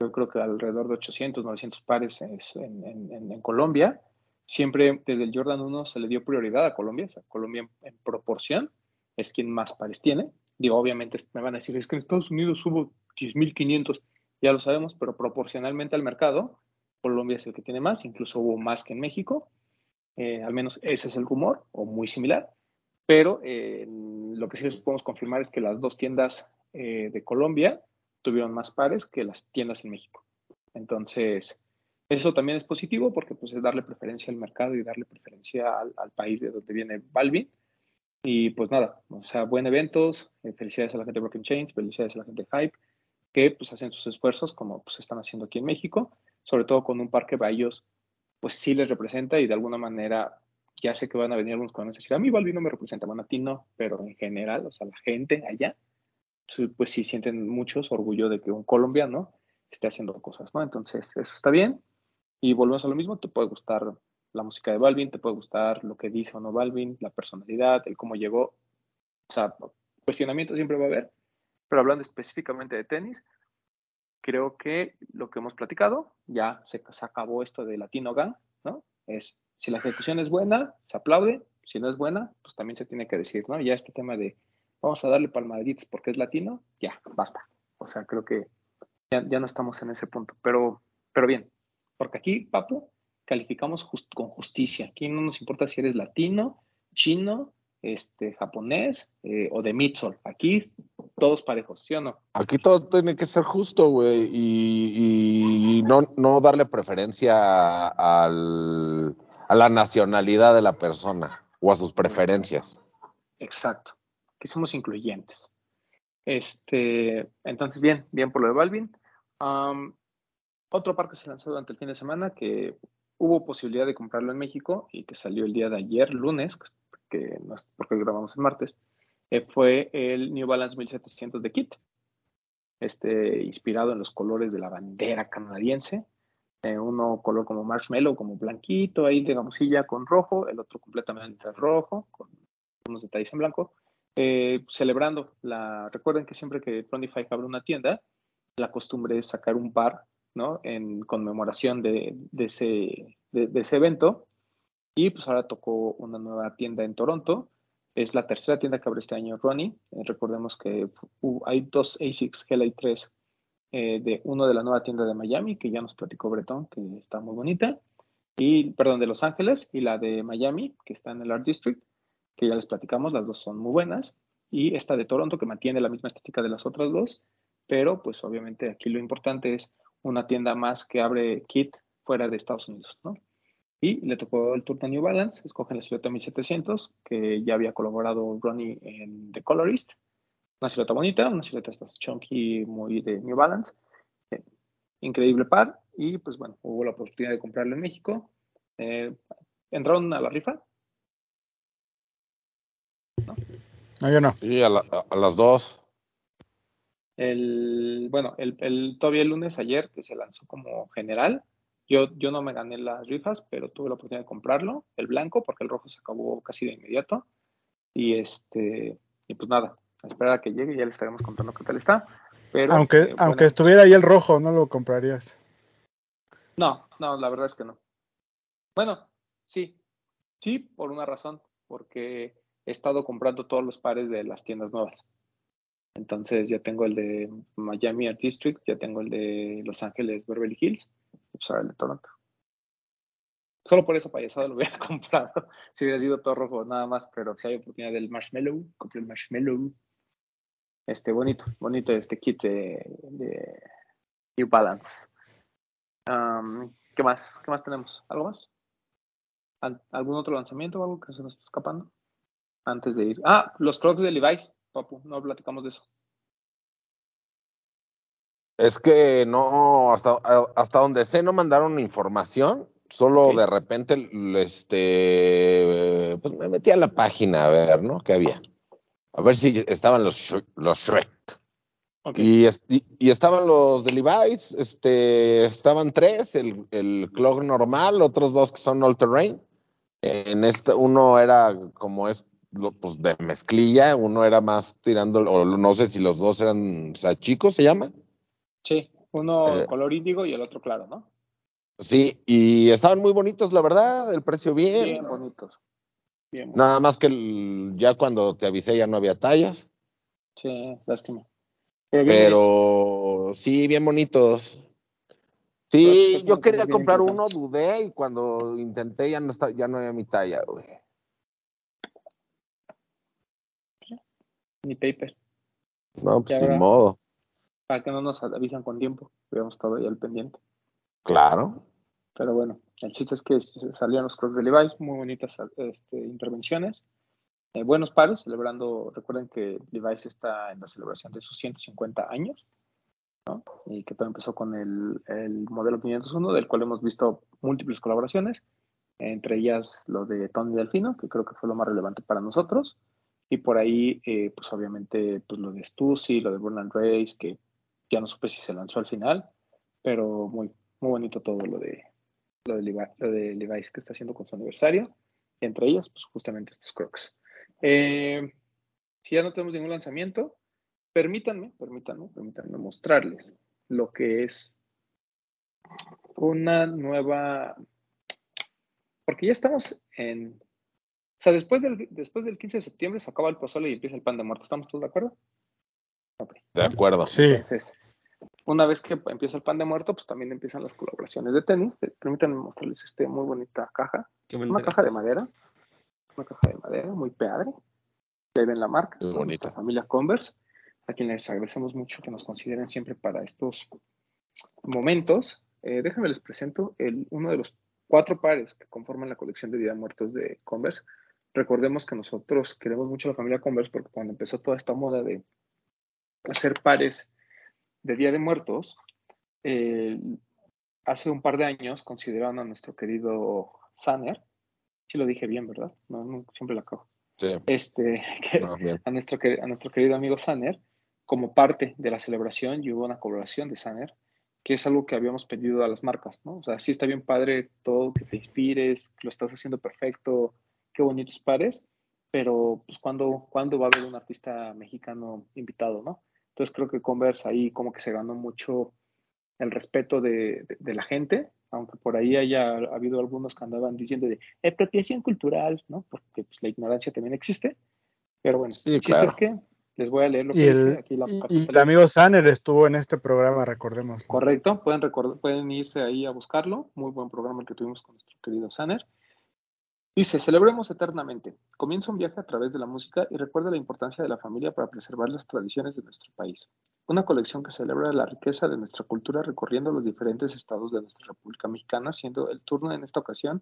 yo creo que alrededor de 800, 900 pares en, en, en, en Colombia. Siempre desde el Jordan 1 se le dio prioridad a Colombia, o sea, Colombia en proporción es quien más pares tiene. Digo, obviamente me van a decir, es que en Estados Unidos hubo 10.500, ya lo sabemos, pero proporcionalmente al mercado, Colombia es el que tiene más, incluso hubo más que en México, eh, al menos ese es el rumor, o muy similar, pero eh, lo que sí les podemos confirmar es que las dos tiendas eh, de Colombia tuvieron más pares que las tiendas en México. Entonces, eso también es positivo porque pues, es darle preferencia al mercado y darle preferencia al, al país de donde viene Balvin. Y pues nada, o sea, buen eventos, eh, felicidades a la gente de Broken Chains, felicidades a la gente de Hype, que pues hacen sus esfuerzos como pues están haciendo aquí en México, sobre todo con un parque que a ellos pues sí les representa y de alguna manera ya sé que van a venir algunos a decir, a mí Balvin no me representa, bueno, a ti no, pero en general, o sea, la gente allá, pues sí sienten muchos orgullo de que un colombiano esté haciendo cosas, ¿no? Entonces, eso está bien. Y volvemos a lo mismo, te puede gustar la música de Balvin, te puede gustar lo que dice o no Balvin, la personalidad, el cómo llegó. O sea, cuestionamiento siempre va a haber, pero hablando específicamente de tenis, creo que lo que hemos platicado, ya se, se acabó esto de Latino Gang, ¿no? Es si la ejecución es buena, se aplaude. Si no es buena, pues también se tiene que decir, ¿no? Ya este tema de vamos a darle palmaditas porque es latino, ya, basta. O sea, creo que ya, no estamos en ese punto. Pero, pero bien, porque aquí, Papu, calificamos con justicia. Aquí no nos importa si eres latino, chino, este, japonés eh, o de Mitsol. Aquí todos parejos, ¿sí o no? Aquí todo tiene que ser justo, güey, y, no, no darle preferencia al, a la nacionalidad de la persona o a sus preferencias. Exacto, que somos incluyentes. Este, entonces, bien, bien por lo de Balvin. otro par que se lanzó durante el fin de semana que hubo posibilidad de comprarlo en México y que salió el día de ayer, lunes, que porque grabamos el martes, eh, fue el New Balance 1700 de Kit, este, inspirado en los colores de la bandera canadiense. Eh, uno color como marshmallow, como blanquito, ahí de gamosilla con rojo, el otro completamente rojo, con unos detalles en blanco, eh, celebrando la, recuerden que siempre que Five abre una tienda, la costumbre es sacar un par, ¿no? En conmemoración de, ese, de, ese evento, y pues ahora tocó una nueva tienda en Toronto, es la tercera tienda que abre este año Ronnie, eh, recordemos que hay dos ASICs GLI 3 eh, de uno de la nueva tienda de Miami, que ya nos platicó Bretón, que está muy bonita, y, perdón, de Los Ángeles, y la de Miami, que está en el Art District, que ya les platicamos, las dos son muy buenas, y esta de Toronto, que mantiene la misma estética de las otras dos, pero pues obviamente aquí lo importante es una tienda más que abre kit fuera de Estados Unidos, ¿no? Y le tocó el Tour de New Balance, escogen la silueta 1700, que ya había colaborado Ronnie en The Colorist, una silueta bonita, una silueta estas chunky, muy de New Balance. Eh, increíble par. Y pues bueno, hubo la oportunidad de comprarlo en México. Eh, ¿Entraron a la rifa? ¿No? yo no. Sí, a, las dos. El, bueno, el, el, todavía el lunes ayer, que se lanzó como general, yo, yo no me gané las rifas, pero tuve la oportunidad de comprarlo, el blanco, porque el rojo se acabó casi de inmediato. Y este, y pues nada, esperar a que llegue y ya le estaremos contando qué tal está. Pero, aunque, eh, aunque estuviera ahí el rojo, ¿no lo comprarías? No, no, la verdad es que no. Bueno, sí, sí, por una razón, porque he estado comprando todos los pares de las tiendas nuevas. Entonces ya tengo el de Miami Art District, ya tengo el de Los Ángeles Beverly Hills, ahora el de Toronto. Solo por esa payasada lo hubiera comprado. si hubiera sido todo rojo, nada más, pero si hay oportunidad del marshmallow, compré el marshmallow. Este, bonito, bonito este kit de, New Balance. ¿Qué más? ¿Qué más tenemos? ¿Algo más? ¿Algún otro lanzamiento o algo que se nos está escapando? Antes de ir. Ah, los crocs de Levi's, papu, no platicamos de eso. Es que no, hasta, hasta donde sé, no mandaron información. Solo de repente, este, pues me metí a la página a ver, ¿no? ¿Qué había? A ver si estaban los, los Shrek. Y, y, estaban los de Levi's, este, estaban tres, el, el clog normal, otros dos que son all terrain. En este, uno era como es, pues de mezclilla, uno era más tirando, o no sé si los dos eran o sea, chicos, se llama. Sí, uno eh, color índigo y el otro claro, ¿no? Sí, y estaban muy bonitos, la verdad, el precio bien. Bien bonitos. Nada más que ya cuando te avisé ya no había tallas. Sí, lástima. Pero, sí, bien bonitos. Sí, yo quería comprar uno, dudé y cuando intenté ya no está, ya no había mi talla, güey. Ni paper. No, pues ni modo. Para que no nos avisan con tiempo, hubiéramos estado ahí al pendiente. Claro. Pero bueno, el chiste es que salían los crocs de Levi's, muy bonitas este, intervenciones. eh, buenos pares, celebrando, recuerden que Levi's está en la celebración de sus 150 años, ¿no? Y que todo empezó con el, el modelo 501, del cual hemos visto múltiples colaboraciones, entre ellas lo de Tony Delfino, que creo que fue lo más relevante para nosotros, y por ahí, eh, pues obviamente, pues lo de Stussy, lo de Burn Race, que ya no supe si se lanzó al final, pero muy, muy bonito todo lo de, lo de, Levi, lo de Levi's que está haciendo con su aniversario, y entre ellas, pues justamente estos crocs. Eh, si ya no tenemos ningún lanzamiento, permítanme, permítanme, permítanme mostrarles lo que es una nueva, porque ya estamos en, o sea, después del, después del 15 de septiembre se acaba el pozole y empieza el pan de muerto, ¿estamos todos de acuerdo? Okay. De acuerdo. Sí. Entonces, una vez que empieza el pan de muerto, pues también empiezan las colaboraciones de tenis. Permítanme mostrarles esta muy bonita caja. Una caja de madera. Una caja de madera muy padre. Ahí ven la marca. Muy bonita. familia Converse. A quienes les agradecemos mucho que nos consideren siempre para estos momentos. Eh, déjenme les presento el, uno de los cuatro pares que conforman la colección de Día de Muertos de Converse. Recordemos que nosotros queremos mucho a la familia Converse porque cuando empezó toda esta moda de hacer pares de Día de Muertos, eh, hace un par de años consideraron a nuestro querido Sanner, si lo dije bien, ¿verdad? No, no siempre la acabo. Sí. Este, que, No, bien. a, nuestro, a nuestro querido amigo Sanner, como parte de la celebración, y hubo una colaboración de Sanner, que es algo que habíamos pedido a las marcas, ¿no? O sea, sí está bien padre todo, que te inspires, que lo estás haciendo perfecto, qué bonitos pares, pero pues ¿cuándo, cuándo va a haber un artista mexicano invitado, ¿no? Entonces creo que Converse ahí como que se ganó mucho el respeto de, de- de la gente, aunque por ahí haya habido algunos que andaban diciendo de apropiación cultural, ¿no? Porque pues, la ignorancia también existe. Pero bueno, Sí, claro. es que les voy a leer lo que Y dice el, aquí la y- el amigo Sanner estuvo en este programa, recordemos. Correcto, pueden, recordar, pueden irse ahí a buscarlo. Muy buen programa el que tuvimos con nuestro querido Sanner. Dice, celebremos eternamente. Comienza un viaje a través de la música y recuerda la importancia de la familia para preservar las tradiciones de nuestro país. Una colección que celebra la riqueza de nuestra cultura recorriendo los diferentes estados de nuestra República Mexicana, siendo el turno en esta ocasión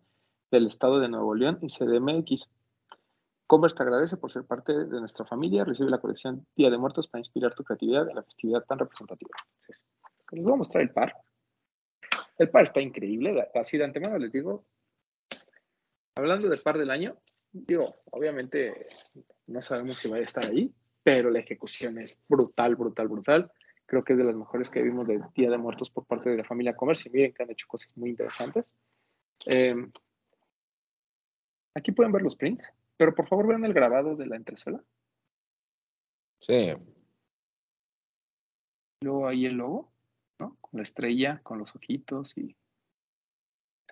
del estado de Nuevo León y CDMX. Converse te agradece por ser parte de nuestra familia. Recibe la colección Día de Muertos para inspirar tu creatividad en la festividad tan representativa. Les voy a mostrar el par. El par está increíble. Así de antemano les digo. Hablando del par del año, digo, obviamente no sabemos si va a estar ahí, pero la ejecución es brutal, brutal, brutal. Creo que es de las mejores que vimos de Día de Muertos por parte de la familia. Y miren que han hecho cosas muy interesantes. Eh, aquí pueden ver los prints, pero por favor vean el grabado de la entresuela. Sí. Luego ahí el logo, ¿no? Con la estrella, con los ojitos y.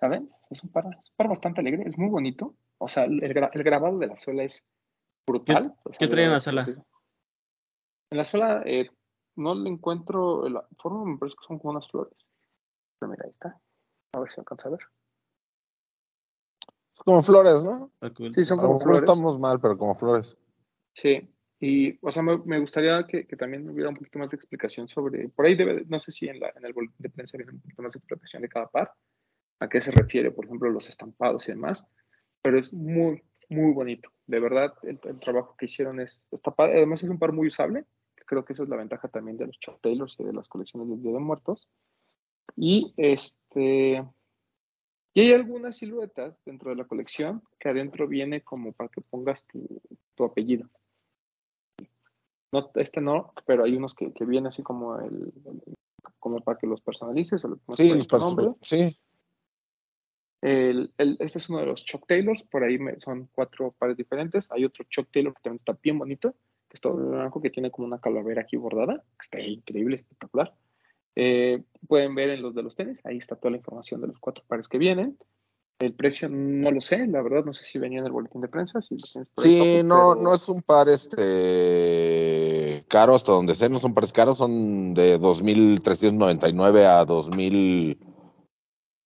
¿Saben? Es un par, es un par bastante alegre, es muy bonito. O sea, el, gra- el grabado de la suela es brutal. O sea, qué de trae en la suela? En la suela eh, no le encuentro la forma, me parece que son como unas flores. Pero mira, ahí está. A ver si alcanza a ver. Es como flores, ¿no? Cool. Sí, son como flores. estamos mal, pero como flores. Sí, y o sea, me, me gustaría que, que también hubiera un poquito más de explicación sobre, por ahí debe, no sé si en, la, en el boletín de prensa viene un poquito más de explicación de cada par, a qué se refiere, por ejemplo, los estampados y demás, pero es muy, muy bonito, de verdad, el, el trabajo que hicieron es, está padre. además es un par muy usable, creo que esa es la ventaja también de los Chuck Taylors y de las colecciones del Día de Muertos, y este... Y hay algunas siluetas dentro de la colección que adentro viene como para que pongas tu, tu apellido. No, este no, pero hay unos que, que viene así como el, el- como para que los personalices o le Sí, pasos- nombre. Sí. El, el- este es uno de los Chuck Taylors, por ahí me- son cuatro pares diferentes. Hay otro Chuck Taylor que también está bien bonito, que es todo blanco, que tiene como una calavera aquí bordada, que está increíble, espectacular. Eh, pueden ver en los de los tenis, ahí está toda la información de los cuatro pares que vienen. El precio no lo sé, la verdad no sé si venía en el boletín de prensa. Si Sí, no, pero- no es un par este caro hasta donde sé, no son pares caros, son de 2.399 a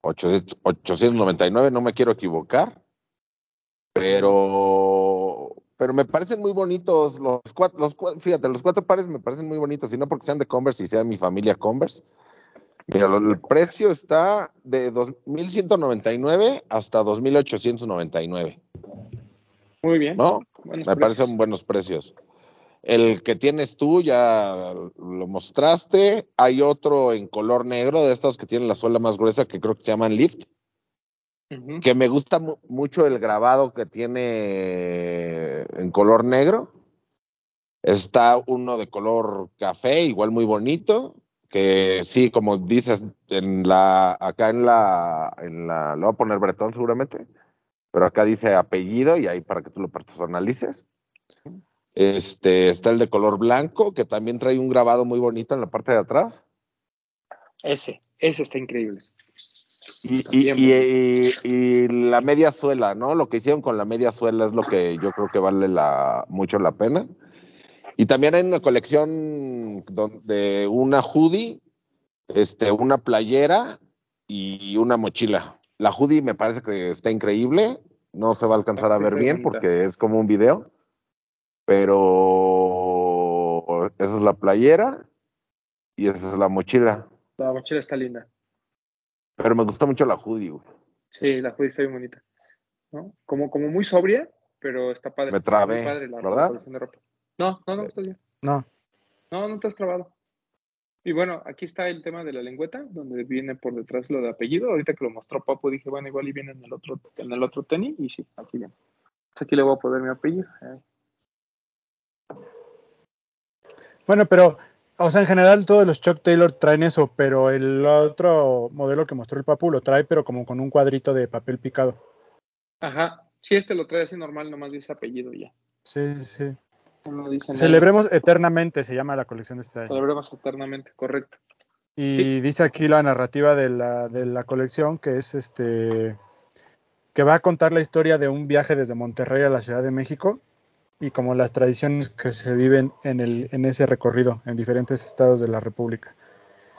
2.899, no me quiero equivocar, pero, pero me parecen muy bonitos los cuatro, los fíjate, los cuatro pares me parecen muy bonitos, y no porque sean de Converse y sea mi familia Converse. Mira, el precio está de 2.199 hasta 2.899. Muy bien. ¿no? Buenos Me precios. parecen buenos precios. El que tienes tú ya lo mostraste. Hay otro en color negro de estos que tienen la suela más gruesa que creo que se llaman Lift. Que me gusta mu- mucho el grabado que tiene en color negro. Está uno de color café, igual muy bonito. Que sí, como dices, en la, acá en la, en la, lo voy a poner Bretón seguramente, pero acá dice apellido y ahí para que tú lo personalices. Este, está el de color blanco, que también trae un grabado muy bonito en la parte de atrás. Ese, ese está increíble. Y, y, y- la media suela, ¿no? Lo que hicieron con la media suela es lo que yo creo que vale la, mucho la pena. Y también hay una colección don- de una hoodie, este, una playera y una mochila. La hoodie me parece que está increíble. No se va a alcanzar a ver bien porque es como un video. Pero esa es la playera y esa es la mochila. La mochila está linda. Pero me gusta mucho la hoodie, güey. Sí, la hoodie está bien bonita. ¿no? Como, como muy sobria, pero está padre. Me trabé, padre la, ¿verdad? de ropa. No, no, no, estás bien. No. No, no te has trabado. Y bueno, aquí está el tema de la lengüeta, donde viene por detrás lo de apellido. Ahorita que lo mostró Papu, dije, bueno, igual y viene en el otro, en el otro tenis, y sí, aquí viene. Entonces, aquí le voy a poner mi apellido. Ahí. Bueno, pero, o sea, en general todos los Chuck Taylor traen eso, pero el otro modelo que mostró el Papu lo trae, pero como con un cuadrito de papel picado. Ajá. Sí, este lo trae así normal, nomás dice apellido ya. Sí, sí. No dice nada. Celebremos eternamente, se llama la colección de este año. Celebremos eternamente, correcto. Y dice aquí la narrativa de la, de la colección que es este que va a contar la historia de un viaje desde Monterrey a la Ciudad de México y como las tradiciones que se viven en, el, en ese recorrido en diferentes estados de la República.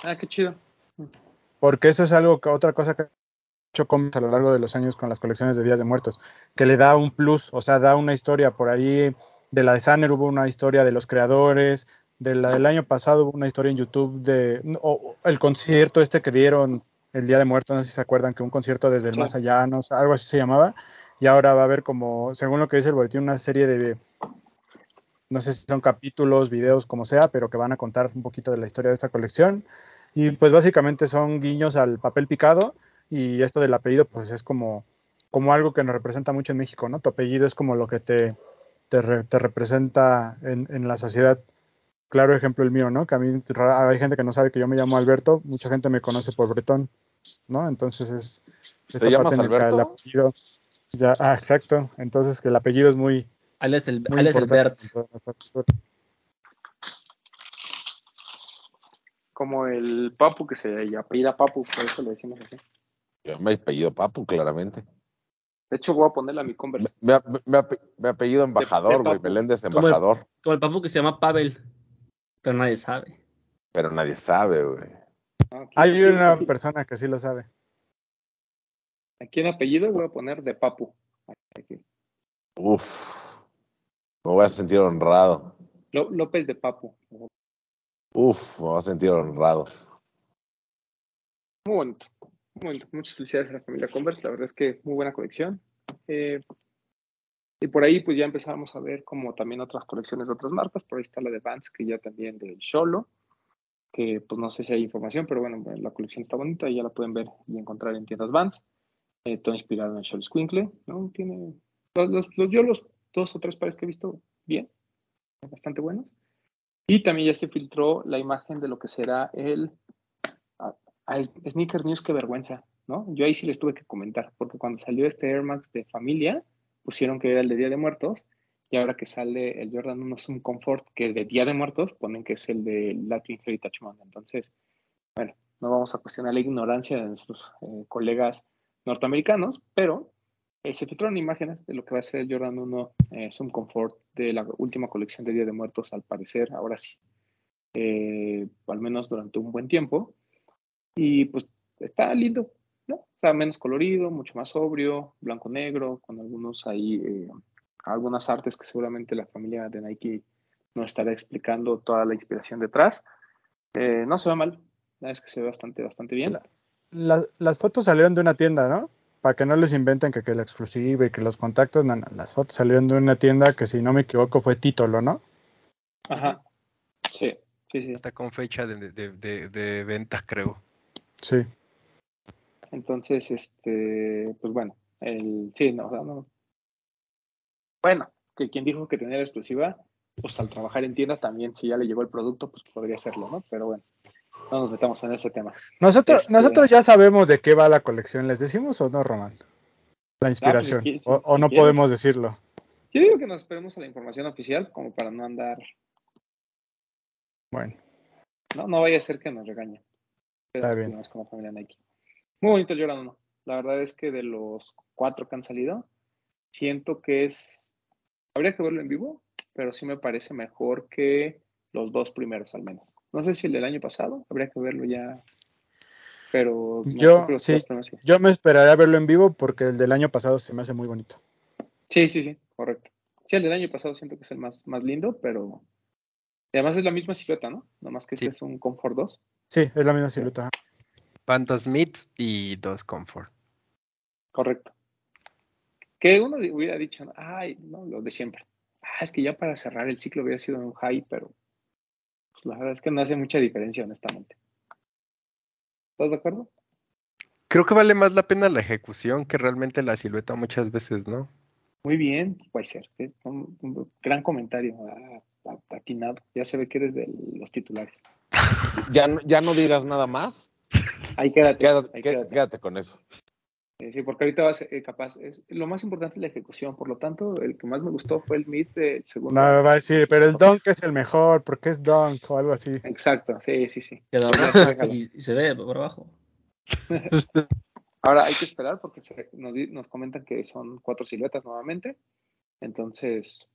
Ah, qué chido. Porque eso es algo que otra cosa que hecho a lo largo de los años con las colecciones de Días de Muertos, que le da un plus, o sea, da una historia por ahí. De la de Sanner hubo una historia de los creadores, de la del año pasado hubo una historia en YouTube de o- el concierto este que dieron el Día de Muertos, no sé si se acuerdan que un concierto desde el Sí. más allá, no algo así se llamaba, y ahora va a haber como, según lo que dice el boletín, una serie de, no sé si son capítulos, videos, como sea, pero que van a contar un poquito de la historia de esta colección. Y pues básicamente son guiños al papel picado y esto del apellido pues es como, como algo que nos representa mucho en México, ¿no? Tu apellido es como lo que te, te, re- te representa en, en la sociedad. Claro ejemplo el mío, ¿no? Que a mí hay gente que no sabe que yo me llamo Alberto, mucha gente me conoce por Bretón, ¿no? Entonces es esta llamas parte en que el Alberto? apellido ya, ah, exacto. Entonces que el apellido es muy, Alias el, muy alias el importante Bert. en toda nuestra cultura. Como el Papu, que se apellida Papu, por eso le decimos así. Yo me apellido Papu, claramente. De hecho, voy a ponerle a mi Converse. Me, me- me ape- me apellido embajador, güey. Meléndez Como el- embajador. Como el papu que se llama Pavel. Pero nadie sabe. Pero nadie sabe, güey. Aquí, Hay una persona que sí lo sabe. Aquí en apellido voy a poner de Papu. Aquí. Uf. Me voy a sentir honrado. Ló- López de Papu. Uf, me voy a sentir honrado. Muy bonito. Muy bonito. Muchas felicidades a la familia Converse. La verdad es que muy buena colección. Eh, y por ahí pues ya empezamos a ver como también otras colecciones de otras marcas. Por ahí está la de Vans, que ya también del Sholo. Que pues no sé si hay información, pero bueno, la colección está bonita y ya la pueden ver y encontrar en tiendas Vans. Eh, todo inspirado en el Sholo Squinkle. ¿no? Tiene los, los- los- yo los dos o tres pares que he visto bien. Bastante buenos. Y también ya se filtró la imagen de lo que será el a Sneaker News, qué vergüenza, ¿no? Yo ahí sí les tuve que comentar, porque cuando salió este Air Max de familia, pusieron que era el de Día de Muertos, y ahora que sale el Jordan 1 Zoom Comfort, que es de Día de Muertos, ponen que es el de Latin Heritage Month. Entonces, bueno, no vamos a cuestionar la ignorancia de nuestros eh, colegas norteamericanos, pero eh, se filtraron imágenes de lo que va a ser el Jordan 1 eh, Zoom Comfort de la última colección de Día de Muertos, al parecer, ahora sí, eh, al menos durante un buen tiempo. Y pues está lindo, ¿no? O sea, menos colorido, mucho más sobrio, blanco-negro, con algunos ahí, eh, algunas artes que seguramente la familia de Nike nos estará explicando toda la inspiración detrás. Eh, no se ve mal, la verdad es que se ve bastante, bastante bien. La- las fotos salieron de una tienda, ¿no? para que no les inventen que, que la exclusiva y que los contactos, no, no, las fotos salieron de una tienda que si no me equivoco fue Títolo, ¿no? Ajá. Sí, sí, sí. Está con fecha de, de, de, de venta, creo. Sí. Entonces, este, pues bueno, el, sí, no, o sea, no. Bueno, que quien dijo que tenía la exclusiva, pues al trabajar en tienda también, si ya le llegó el producto, pues podría hacerlo, ¿no? Pero bueno, no nos metamos en ese tema. Nosotros, Este- nosotros ya sabemos de qué va la colección, ¿les decimos o no, Román? La inspiración. si qui- si- o, no quieres. podemos decirlo. Yo digo que nos esperemos a la información oficial, como para no andar, Bueno, no, no vaya a ser que nos regañen. Está bien. Familia Nike. Muy bonito el Jordan 1. La verdad es que de los cuatro que han salido, siento que es, habría que verlo en vivo, pero sí me parece mejor que los dos primeros al menos. No sé si el del año pasado, habría que verlo ya, pero Yo, sí. yo me esperaría verlo en vivo porque el del año pasado se me hace muy bonito. Sí, sí, sí, correcto. Sí, el del año pasado siento que es el más, más lindo, pero y además es la misma silueta, ¿no? Nomás que Sí. este es un Comfort 2. Sí, es la misma silueta. Mids y dos Comfort. Correcto. Que uno hubiera dicho, ay, no, lo de siempre. Ah, es que ya para cerrar el ciclo hubiera sido un high, pero pues la verdad es que no hace mucha diferencia, honestamente. ¿Estás de acuerdo? Creo que vale más la pena la ejecución que realmente la silueta muchas veces, ¿no? Muy bien, puede ser. ¿eh? Un, un gran comentario, atinado. Ya se ve que eres de los titulares. Ya, no- ya no digas nada más. Ahí quédate. Quédate, ahí qué- quédate. quédate con eso. Eh, Sí, porque ahorita vas eh, capaz. Es, lo más importante es la ejecución. Por lo tanto, el que más me gustó fue el mid del segundo. No, va a decir, pero el Dunk es el mejor porque es Dunk o algo así. Exacto, sí, sí, sí. Y, y se ve por abajo. Ahora hay que esperar porque se- nos, comentan que son cuatro siluetas nuevamente. Entonces,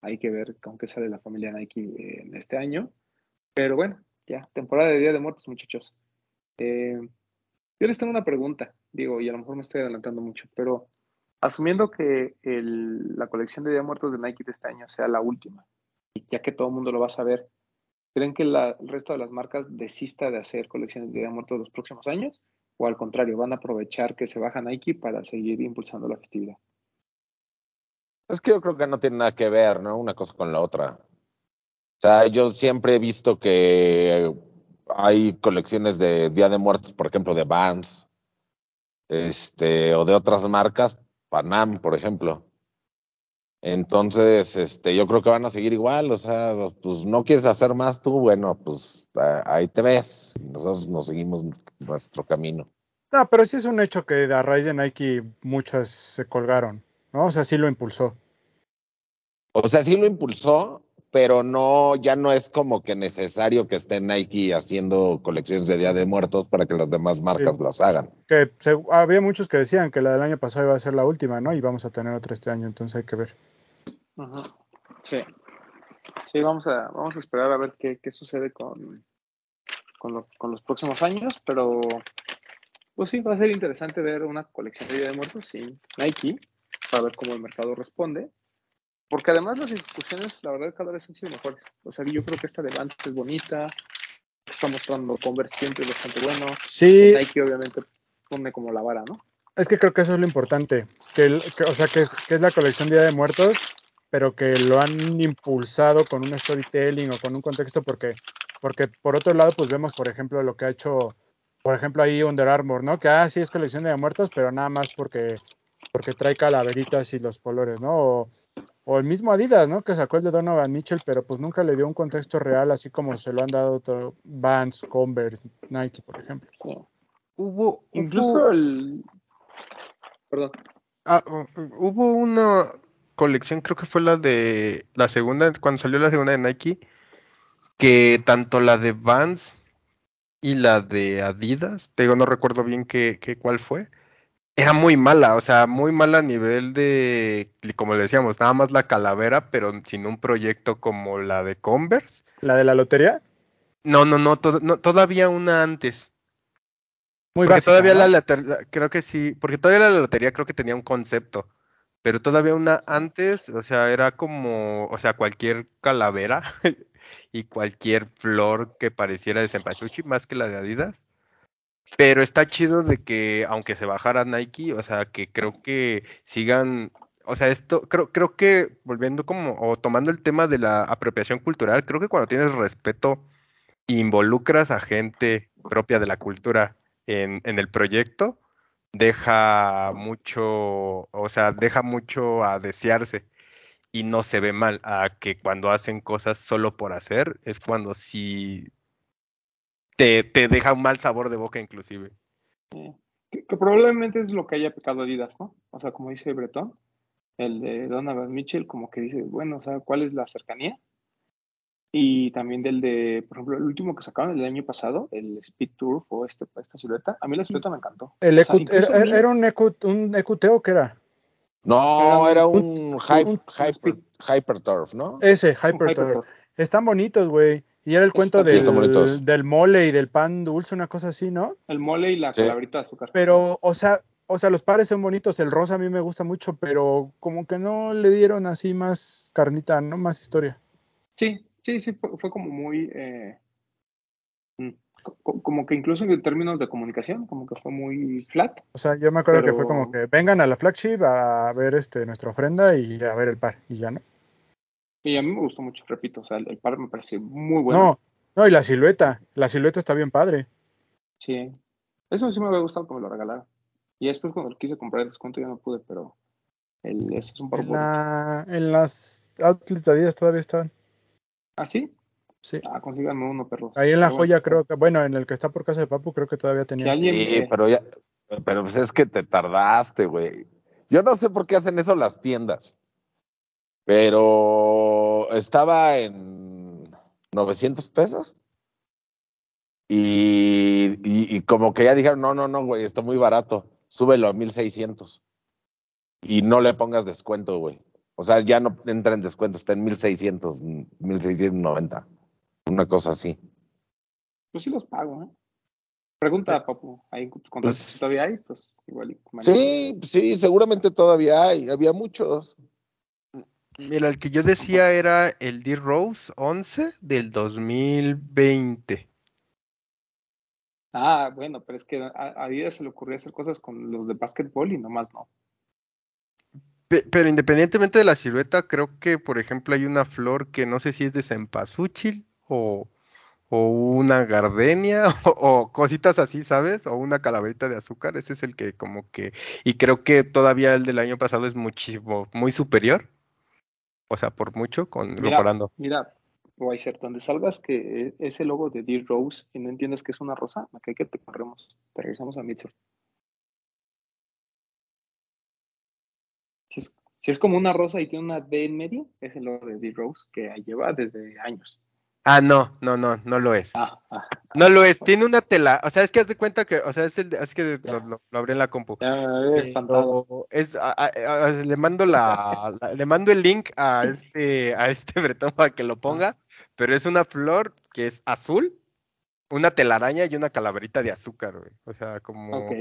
hay que ver con qué sale la familia Nike eh, en este año. Pero bueno, ya, temporada de Día de Muertos, muchachos. Eh, yo les tengo una pregunta, digo, y a lo mejor me estoy adelantando mucho, pero asumiendo que la colección de Día de Muertos de Nike de este año sea la última, y ya que todo el mundo lo va a saber, ¿creen que el resto de las marcas desista de hacer colecciones de Día de Muertos los próximos años? ¿O al contrario, van a aprovechar que se baja Nike para seguir impulsando la festividad? Es que yo creo que no tiene nada que ver, ¿no? Una cosa con la otra. O sea, yo siempre he visto que hay colecciones de Día de Muertos, por ejemplo, de Vans, este, o de otras marcas, Panam, por ejemplo. Entonces, este, yo creo que van a seguir igual, o sea, pues no quieres hacer más tú, bueno, pues ah, ahí te ves, nosotros nos seguimos nuestro camino. No, pero sí es un hecho que a raíz de Nike muchas se colgaron, ¿no? O sea, sí lo impulsó. O sea, sí lo impulsó, pero no, ya no es como que necesario que esté Nike haciendo colecciones de Día de Muertos para que las demás marcas Sí. las hagan. Que se- había muchos que decían que la del año pasado iba a ser la última, ¿no? Y vamos a tener otra este año, entonces hay que ver. Ajá. Sí. Sí, vamos a, vamos a esperar a ver qué, qué sucede con, con, lo- con los próximos años, pero pues sí, va a ser interesante ver una colección de Día de Muertos sin Nike, para ver cómo el mercado responde. Porque además las discusiones, la verdad, cada vez han sido mejores. O sea, yo creo que esta de Vans es bonita, está mostrando Converse siempre es bastante bueno. Sí, Nike obviamente pone como la vara, ¿no? es que creo que eso es lo importante. Que, el- que- o sea, que es, que es la colección Día de Muertos, pero que lo han impulsado con un storytelling o con un contexto, porque, porque por otro lado, pues vemos, por ejemplo, lo que ha hecho, por ejemplo, ahí Under Armour, ¿no? Que, ah, sí es colección de muertos, pero nada más porque, porque trae calaveritas y los colores, ¿no? O, o el mismo Adidas, ¿no? Que sacó el de Donovan Mitchell, pero pues nunca le dio un contexto real, así como se lo han dado otro, Vans, Converse, Nike, por ejemplo. Sí. Hubo, Incluso hubo- el... Perdón. Ah, hu- hubo una colección, creo que fue la de la segunda, cuando salió la segunda de Nike, que tanto la de Vans y la de Adidas, te digo, no recuerdo bien qué, qué cuál fue, era muy mala, o sea, muy mala a nivel de, como le decíamos, nada más la calavera, pero sin un proyecto como la de Converse. La de la lotería, No, no, no, to- no, todavía una antes. muy Porque básica, todavía ¿no? la, creo que sí, porque todavía la lotería creo que tenía un concepto, pero todavía una antes, o sea, era como, o sea, cualquier calavera y cualquier flor que pareciera de Cempasúchil más que la de Adidas. Pero está chido de que, aunque se bajara Nike, o sea, que creo que sigan, o sea, esto, creo, creo que volviendo como, o tomando el tema de la apropiación cultural, creo que cuando tienes respeto, involucras a gente propia de la cultura en, en el proyecto, deja mucho, o sea, deja mucho a desearse y no se ve mal a que cuando hacen cosas solo por hacer, es cuando sí te, te deja un mal sabor de boca inclusive. Que, que probablemente es lo que haya pecado Adidas, ¿no? O sea, como dice Bretón, el de Donovan Mitchell, como que dice, bueno, o sea, ¿cuál es la cercanía? Y también del de, por ejemplo, el último que sacaron el año pasado, el Speed Tour o este, esta silueta. A mí la silueta me encantó. El O sea, EQ incluso era, mí- era un, EQ, un EQTeo que era. No, Era era un- un, hype, un- hyper, Hyperturf, ¿no? Ese, Hyperturf. Hyperturf. Están bonitos, güey. Y era el cuento del, del mole y del pan dulce, una cosa así, ¿no? El mole y la Sí. calaverita de azúcar. Pero, o sea, o sea, los pares son bonitos. El rosa a mí me gusta mucho, pero como que no le dieron así más carnita, ¿no? Más historia. Sí, sí, sí, fue, fue como muy... eh, mm, co- como que incluso en términos de comunicación, como que fue muy flat. O sea, yo me acuerdo que fue como que vengan a la flagship a ver este nuestra ofrenda y a ver el par. Y ya, ¿no? Y a mí me gustó mucho, repito, o sea, el, el par me pareció muy bueno. No, no, y la silueta. La silueta está bien padre. Sí, eso sí me había gustado que me lo regalaran. Y después cuando lo quise comprar el descuento ya no pude, pero el, ese es un par En, la, en las outlet Adidas todavía están. ¿Ah, sí? Sí. Ah, consíganme uno, perros. Ahí en la Pero bueno, joya creo que, bueno, en el que está por casa de Papu creo que todavía Si tenía. alguien... Sí, eh, pero ya, pero pues es que te tardaste, güey. Yo no sé por qué hacen eso las tiendas, pero estaba en 900 pesos y, y, y como que ya dijeron, no, no, no, güey, está muy barato, súbelo a 1600 y no le pongas descuento, güey. O sea, ya no entra en descuento, está en 1600, 1690, una cosa así. Pues sí los pago, ¿eh? Pregunta a Papu, tus contratos Pues- todavía hay, pues igual. y- Sí, sí, seguramente todavía hay, había muchos. Mira, el que yo decía era el D-Rose 11 del 2020. Ah, bueno, pero es que a, a Adidas se le ocurrió hacer cosas con los de básquetbol y nomás no. Pe- Pero independientemente de la silueta, creo que, por ejemplo, hay una flor que no sé si es de cempasúchil o, o una gardenia o, o cositas así, ¿sabes? O una calaverita de azúcar. Ese es el que como que... Y creo que todavía el del año pasado es muchísimo, muy superior. O sea, por mucho, con, Mira, comparando. mira, Weiser, donde salgas que ese logo de Dear Rose y no entiendas que es una rosa, me cae que te corremos. Te regresamos a Mitchell. Si es, si es como una rosa y tiene una D en medio, es el logo de Dear Rose que lleva desde años. Ah, no, no, no, no lo es. Ah, ah, No lo es, tiene una tela, o sea, es que haz de cuenta que, o sea, es el, es que lo, lo- lo abrí en la compu. Pero es, a- a- a- le mando la, la- le mando el link a este, a este bretón para que lo ponga, pero es una flor que es azul, una telaraña y una calaverita de azúcar, güey. O sea, como, Ok.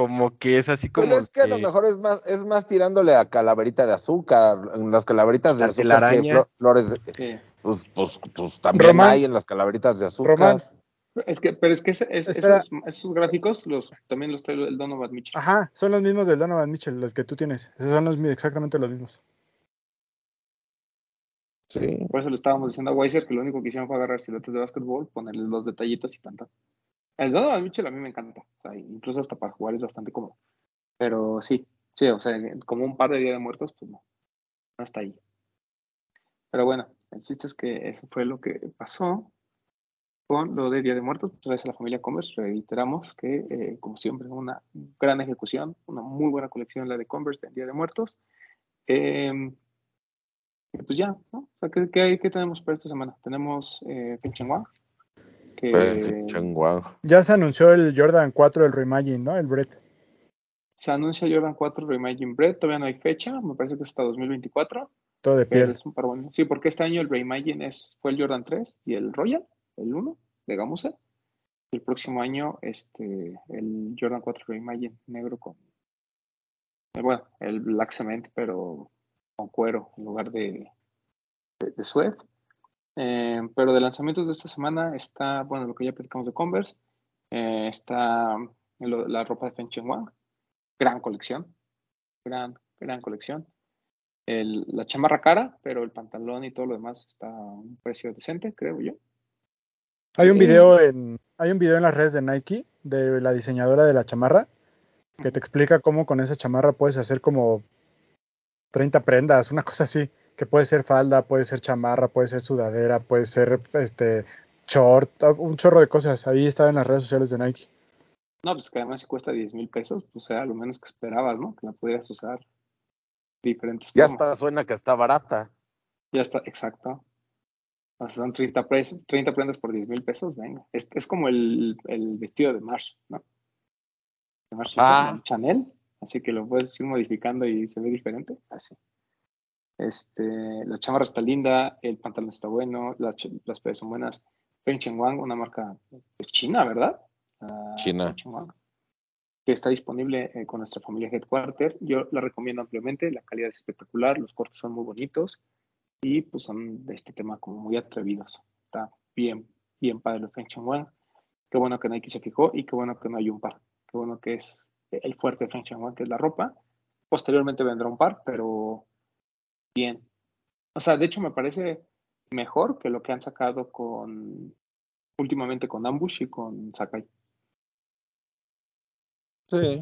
Como que es así como Pero es que a lo mejor es más, es más tirándole a calaverita de azúcar. En las calaveritas de azúcar sí flores, de- Sí. pues, pues, pues también Román. hay en las calaveritas de azúcar. Román. Es que, pero es que ese- es- Espera. esos, esos gráficos los, también los trae el Donovan Mitchell. Ajá, son los mismos del Donovan Mitchell, los que tú tienes. Esos son los exactamente los mismos. Sí. Por eso le estábamos diciendo a Weiser que lo único que hicieron fue agarrar siluetas de básquetbol, ponerle los detallitos y tanto. El Donovan Mitchell a mí me encanta. O sea, incluso hasta para jugar es bastante cómodo. Pero sí, sí, o sea, como un par de Día de Muertos, pues no. No ahí. Pero bueno, el chiste es que eso fue lo que pasó con lo de Día de Muertos. Gracias a la familia Converse, reiteramos que, eh, como siempre, una gran ejecución, una muy buena colección la de Converse en Día de Muertos. Eh, pues ya. O sea, ¿qué, qué, tenemos para esta semana? Tenemos eh, que. Ya se anunció el Jordan 4, el Reimagine, ¿no? El Brett. se anuncia Jordan 4 Reimagine Bread, todavía no hay fecha, me parece que es hasta 2024, Todo de piel. es un par bueno. Sí, porque este año el Reimagine es, fue el Jordan 3 y el Royal, el 1 de Gamusa. El próximo año, este, el Jordan 4 Reimagine negro con, eh, bueno, el Black Cement, pero con cuero en lugar de, de, de suede. Eh, pero de lanzamientos de esta semana está, bueno, lo que ya platicamos de Converse. Eh, está lo- la ropa de Feng Chen Wang. Gran colección. Gran, gran colección. El- la chamarra cara, pero el pantalón y todo lo demás está a un precio decente, creo yo. Hay un video en, hay un video en las redes de Nike de la diseñadora de la chamarra que te explica cómo con esa chamarra puedes hacer como 30 prendas, una cosa así, que puede ser falda, puede ser chamarra, puede ser sudadera, puede ser este short, un chorro de cosas. Ahí está en las redes sociales de Nike. No, pues que además si cuesta 10 mil pesos, pues era lo menos que esperabas, ¿no? Que la pudieras usar diferentes Ya hasta suena que está barata. Ya está, exacto. O sea, son 30, pres- 30 prendas por 10 mil pesos, venga. Es, es como el, el vestido de Marsh, ¿no? De Marsh Ah. el Chanel, así que lo puedes ir modificando y se ve diferente, así. Este, la chamarra está linda, el pantalón está bueno, las, las prendas son buenas. Feng Wang, una marca pues, china, ¿verdad? Ah, China. Wang, que está disponible eh, con nuestra familia Headquarter. Yo la recomiendo ampliamente, la calidad es espectacular, los cortes son muy bonitos y pues son de este tema como muy atrevidos. Está bien, bien padre el Feng Wang. Qué bueno que Nike se fijó y qué bueno que no hay un par. Qué bueno que es el fuerte de Feng Wang, que es la ropa. Posteriormente vendrá un par, pero bien. O sea, de hecho me parece mejor que lo que han sacado con últimamente con Ambush y con Sakai. Sí.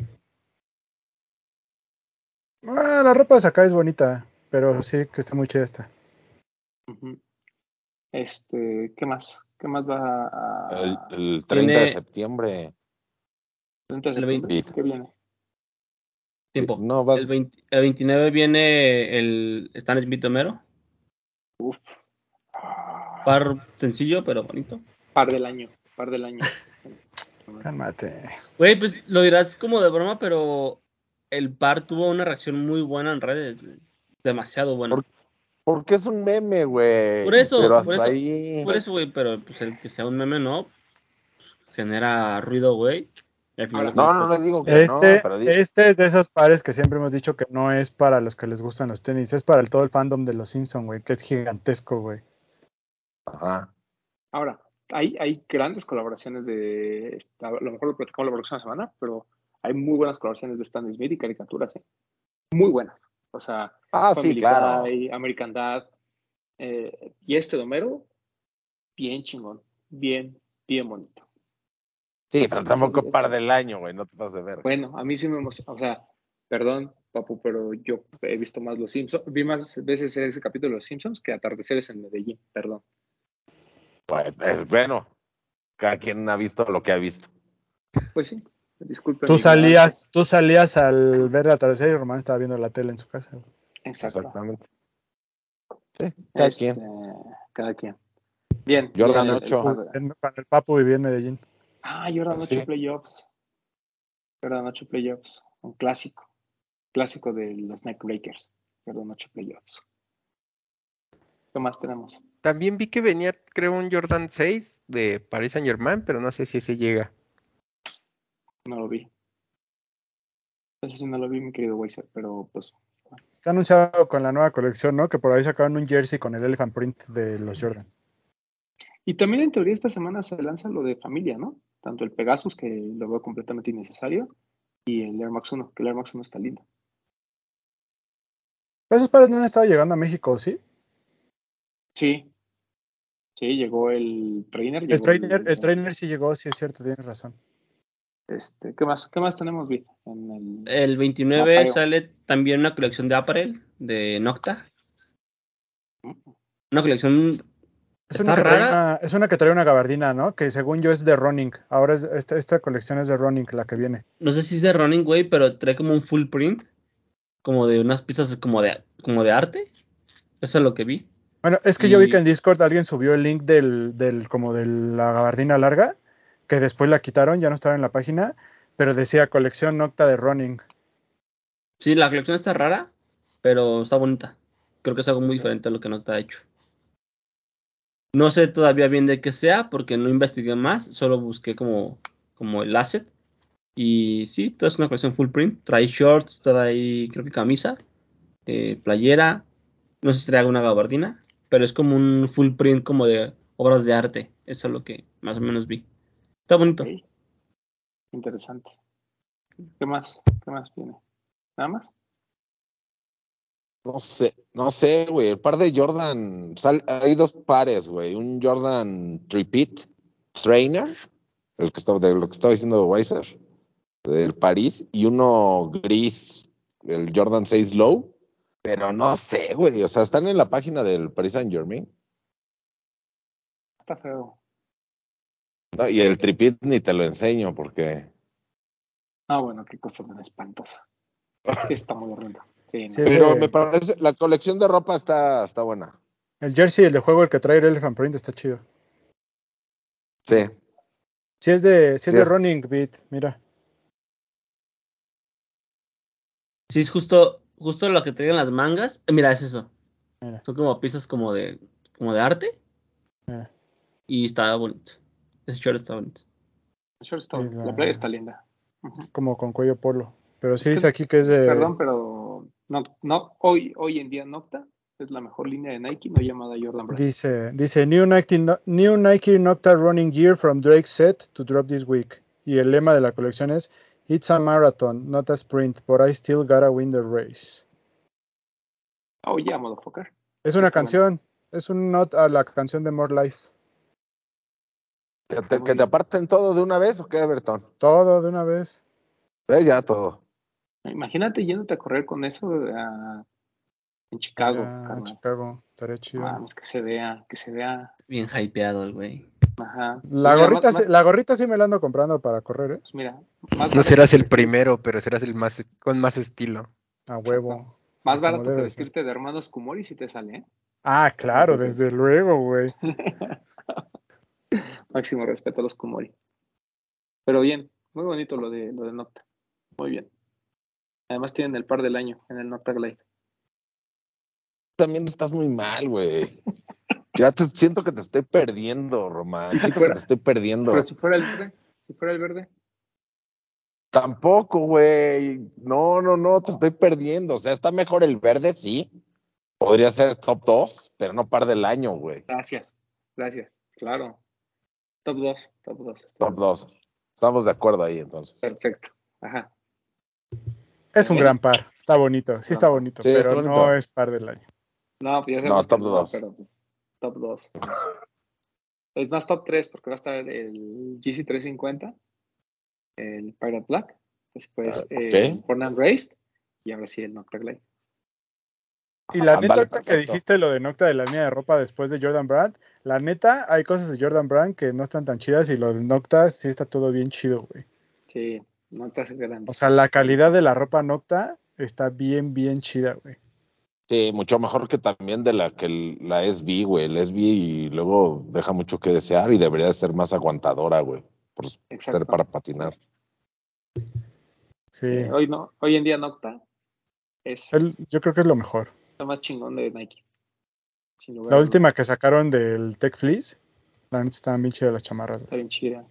Ah, la ropa de acá es bonita, pero sí que está muy chida esta. Este, ¿qué más? ¿Qué más va a El, el 30 de septiembre. 30 de el septiembre? 20. ¿Qué viene? Tiempo. No, vas- El, 20 el 29 viene el Stan Smith Homero. Uf. Par sencillo, pero bonito. Par del año, par del año. Cálmate. Güey, pues lo dirás como de broma, pero el par tuvo una reacción muy buena en redes. Demasiado buena. ¿Por Porque es un meme, güey. Por eso, Pero por hasta eso, ahí. Por eso, güey, pero pues el que sea un meme no pues, genera ruido, güey. Final No, no le digo que Este, no, pero di- este es de esos pares que siempre hemos dicho que no es para los que les gustan los tenis, es para el, todo el fandom de los Simpson, güey, que es gigantesco, güey. Ajá. Ahora, hay, hay grandes colaboraciones de. A lo mejor lo platicamos la próxima semana, pero hay muy buenas colaboraciones de Stan Smith y caricaturas, ¿eh? Muy buenas. O sea, Ah, sí, claro. Guy, American Dad. eh, y este de Homero, bien chingón. Bien, bien bonito. Sí, pero tampoco par del año, güey, no te vas a ver. Bueno, a mí sí me emociona. O sea, perdón, papu, pero yo he visto más Los Simpsons. Vi más veces ese capítulo de Los Simpsons que Atardeceres en Medellín. Perdón. Pues, es bueno. Cada quien ha visto lo que ha visto. Pues sí, disculpen. Tú salías, tú salías al ver el atardecer y Román estaba viendo la tele en su casa. Exacto. Exactamente. Sí, cada Este, quien. Cada quien. Bien. Jordan bien, el- el ocho. padre. En- Cuando el Papu vivía en Medellín. Ah, Jordan 8 Sí. Playoffs. Jordan 8 Playoffs. Un clásico. Clásico de los Neckbreakers. Jordan 8 Playoffs. ¿Qué más tenemos? También vi que venía, creo, un Jordan 6 de Paris Saint Germain, pero no sé si ese llega. No lo vi. Ese sí no lo vi, mi querido Weiser, pero pues Está anunciado con la nueva colección, ¿no? Que por ahí sacaron un jersey con el elephant print de los Jordan. Y también en teoría esta semana se lanza lo de familia, ¿no? Tanto el Pegasus, que lo veo completamente innecesario, y el Air Max 1, que el Air Max 1 está lindo. Esos pares no han estado llegando a México, ¿sí? Sí. Sí, llegó el trainer. El llegó trainer, el trainer sí llegó, sí es cierto, tienes razón. Este, ¿qué más? ¿Qué más tenemos, Vic? En el... El 29 Apparel. sale también una colección de apparel de Nocta. Una colección Es una, que trae rara. una, es una que trae una gabardina, ¿no? Que según yo es de running. Ahora es, esta, esta colección es de running, la que viene. no sé si es de running, güey, pero trae como un full print, como de unas piezas como de, como de arte. Eso es lo que vi. Bueno, es que yo vi que en Discord alguien subió el link del, del, como de la gabardina larga, que después la quitaron, ya no estaba en la página, pero decía colección Nocta de running. Sí, la colección está rara, pero está bonita. Creo que es algo muy diferente a lo que Nocta ha hecho. No sé todavía bien de qué sea, porque no investigué más, solo busqué como, como el asset. Y sí, toda es una colección full print. Trae shorts, trae creo que camisa, eh, playera, no sé si trae alguna gabardina, pero es como un full print como de obras de arte. Eso es lo que más o menos vi. Está bonito. Interesante. ¿Qué más? ¿Qué más viene? ¿Nada más? No sé, no sé, güey. El par de Jordan, sal- hay dos pares, güey. Un Jordan Repeat Trainer, el que estaba, de lo que estaba diciendo Weiser, del París, y uno gris, el Jordan 6 Low. Pero no sé, güey. O sea, están en la página del Paris Saint Germain. Está feo. No, y el Tripit ni te lo enseño porque. Ah, bueno, qué cosa tan espantosa. Sí, está muy horrendo. Sí. Pero de- me parece, la colección de ropa está, está buena. El jersey, el de juego, el que trae el Elephant Print está chido. Sí. Si es de, si es Sí, de es- Running Beat, mira. Sí, es justo, justo lo que traían las mangas. Eh, Mira, es eso. Mira. Son como piezas como de, como de arte. Mira. Y está bonito. Ese short está bonito. El short está- la- La playa está linda. Como con cuello polo. Pero sí Es que- dice aquí que es de. Perdón, pero no, no, hoy, hoy en día Nocta es la mejor línea de Nike, no llamada Jordan Brand. Dice, dice New Nike, New Nike Nocta Running Gear from Drake set to drop this week. Y el lema de la colección es It's a marathon, not a sprint, but I still gotta win the race. Oh, yeah, motherfucker. Es una canción, es un not a la canción de More Life. ¿Que te, que te aparten todo de una vez o qué, Bertón? Todo de una vez. Ve ya todo. Imagínate yéndote a correr con eso a- en Chicago, carnal. Chicago, estaría chido. Vamos, que se vea, que se vea. Bien hypeado el güey. Ajá. La Mira, gorrita, más- la gorrita sí me la ando comprando para correr, ¿eh? pues mira, más No serás el primero, pero serás el más con más estilo. A huevo. Más barato que vestirte de hermanos Kumori si te sale, ¿eh? Ah, claro, desde luego, güey. Máximo respeto a los Kumori. Pero bien, muy bonito lo de lo de Nocta. Muy bien. Además tienen el par del año en el Nocta Glide. También estás muy mal, güey. Ya te siento que te estoy perdiendo, Román. Siento que te estoy perdiendo. Pero si fuera el verde, si fuera el verde, Tampoco, güey. No, no, no, te estoy perdiendo. O sea, está mejor el verde, sí. Podría ser top 2, pero no par del año, güey. gracias, gracias, claro. Top 2, top 2. Top 2. Estamos de acuerdo ahí, entonces. Perfecto. Ajá. Es un gran par. Está bonito, sí está No. bonito, Sí, está pero bonito. no es par del año. No, pues ya No, sabemos que top no, dos. pero pues, top 2. Es más top 3 porque va a estar el GC350, el Pirate Black, después Ah, el ok. Born Raised y ahora sí el Nocta Glide. Y la Ándale, neta, que dijiste lo de Nocta de la línea de ropa después de Jordan Brand, la neta, hay cosas de Jordan Brand que no están tan chidas y lo de Nocta sí está todo bien chido, güey. Sí, Nocta es grande. O sea, la calidad de la ropa Nocta está bien, bien chida, güey. Sí, mucho mejor que también de la que el- la SB, güey. El SB y luego deja mucho que desear y debería de ser más aguantadora, güey. Por Exacto. ser para patinar. Sí. Eh, hoy no, hoy en día Nocta es El- yo creo que es lo mejor. lo más chingón de Nike. Sin lugar La última que sacaron del Tech Fleece, la neta estaban bien chidas las chamarras. Está bien chida.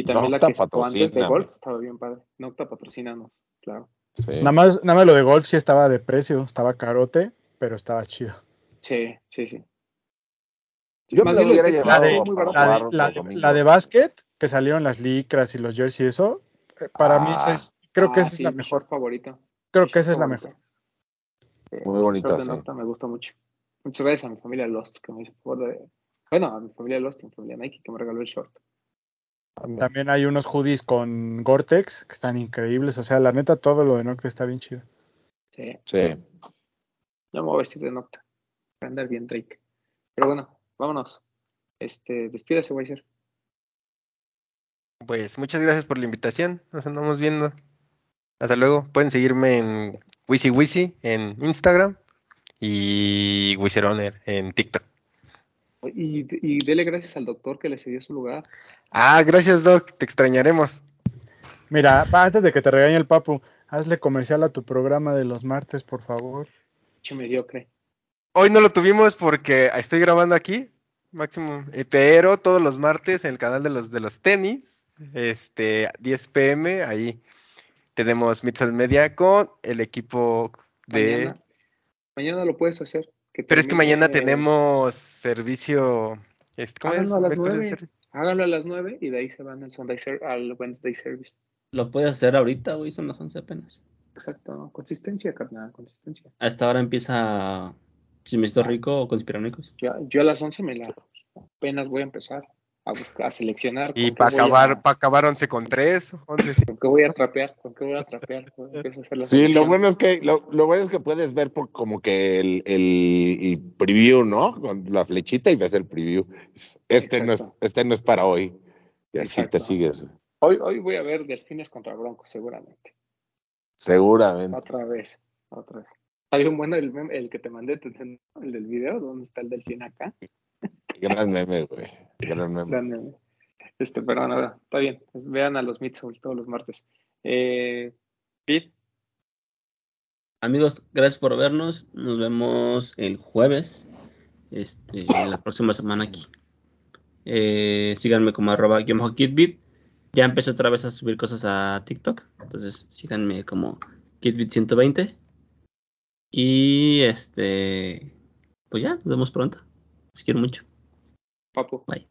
Y también Nocta la que sacó antes de patrocina, Golf estaba bien padre. Nocta patrocínanos, claro. Sí. Nada más, nada más lo de golf sí estaba de precio, estaba carote, pero estaba chido. Sí, sí, sí. Yo Más me lo hubiera llevado la de-. La de, la, de- la de básquet, que salieron las licras y los jerseys y eso, eh, para mí esa Ah. es, creo que Ah, esa es sí, la mi mejor. short favorito. Creo que esa es la mejor. Sí, Muy bonita, sí. Nocta me gusta mucho. Muchas gracias a mi familia Lost que me hizo favor de. Bueno, a mi familia Lost y a mi familia Nike que me regaló el short. También hay unos hoodies con Gore-Tex que están increíbles. O sea, la neta, todo lo de Nocta está bien chido. Sí, Sí. yo me voy a vestir de Nocta. Para andar bien Drake. Pero bueno, vámonos. Este, despídase, Weiser. Pues muchas gracias por la invitación. Nos andamos viendo. Hasta luego. Pueden seguirme en Wisi Wisi en Instagram y Wiseroner en TikTok. Y, y dele gracias al doctor que le cedió su lugar. Ah, gracias Doc, te extrañaremos. Mira, antes de que te regañe el papu, hazle comercial a tu programa de los martes, por favor. Che mediocre. Hoy no lo tuvimos porque estoy grabando aquí, máximo, eh, pero todos los martes en el canal de los de los tenis, este 10 pm, ahí tenemos Midsal Media con el equipo de Mañana, mañana lo puedes hacer. que Pero es que mañana tenemos servicio este, ¿cómo Ah, es? no, a las Miércoles de nueve. ser- Hágalo a las 9 y de ahí se van al, Sunday ser- al Wednesday Service. Lo puedes hacer ahorita, güey, son las 11 apenas. Exacto, ¿no? consistencia, carnal, consistencia. A esta hora empieza Chismecito Rico o Conspiranoicos. Yo, yo a las 11 me la apenas voy a empezar a buscar, a seleccionar. Y para voy a- acabar, para acabar 11 con 3, 11 ¿Con qué voy a trapear? ¿Con qué voy a trapear? Empiezo a hacer la Sí, lo bueno es que lo, lo bueno es que puedes ver por como que el, el- el preview, ¿no? Con la flechita y ves el preview. Este no es, este no es para hoy. Y así Exacto. te sigues. Hoy, hoy voy a ver Delfines contra Broncos, seguramente. seguramente. Otra vez, otra vez. Está bien bueno el, el que te mandé, el del video, ¿dónde está el delfín acá? Gran meme, güey. Gran meme. Este, pero nada, está bien. Pues vean a los Mitchell todos los martes. Eh, Pete, Amigos, gracias por vernos. Nos vemos el jueves. Este, la próxima semana aquí. Eh, síganme como arroba kitbit. Ya empecé otra vez a subir cosas a TikTok. Entonces síganme como kitbit120. Y este, pues ya, nos vemos pronto. Los quiero mucho. Papu. Bye.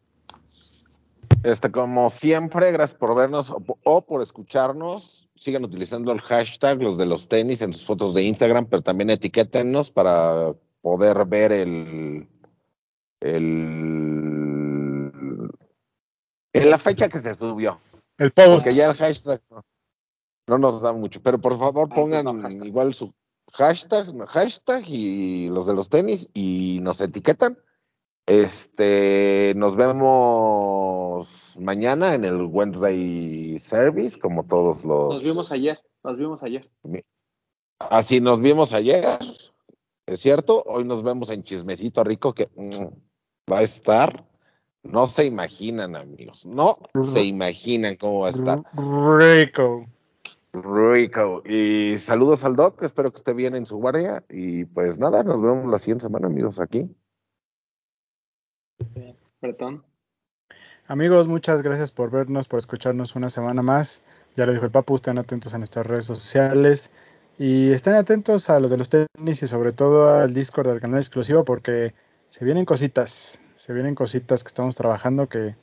Este, como siempre, gracias por vernos o, o por escucharnos. Sigan utilizando el hashtag, los de los tenis, en sus fotos de Instagram, pero también etiquétennos para poder ver el, el en la fecha que se subió. El post. Porque ya el hashtag no, no nos da mucho. Pero por favor pongan hashtag. igual su hashtag, hashtag y los de los tenis y nos etiquetan. Este, nos vemos mañana en el Wednesday Service, como todos los. Nos vimos ayer, nos vimos ayer. Así nos vimos ayer, es cierto. Hoy nos vemos en Chismecito Rico, que mm, va a estar. No se imaginan, amigos. No se imaginan cómo va a estar. Rico. Rico. Y saludos al Doc, espero que esté bien en su guardia. Y pues nada, nos vemos la siguiente semana, amigos, aquí. Bretón. Amigos, muchas gracias por vernos, por escucharnos una semana más. Ya lo dijo el Papu, estén atentos a nuestras redes sociales y estén atentos a los de los tenis y sobre todo al Discord del canal exclusivo porque se vienen cositas, se vienen cositas que estamos trabajando que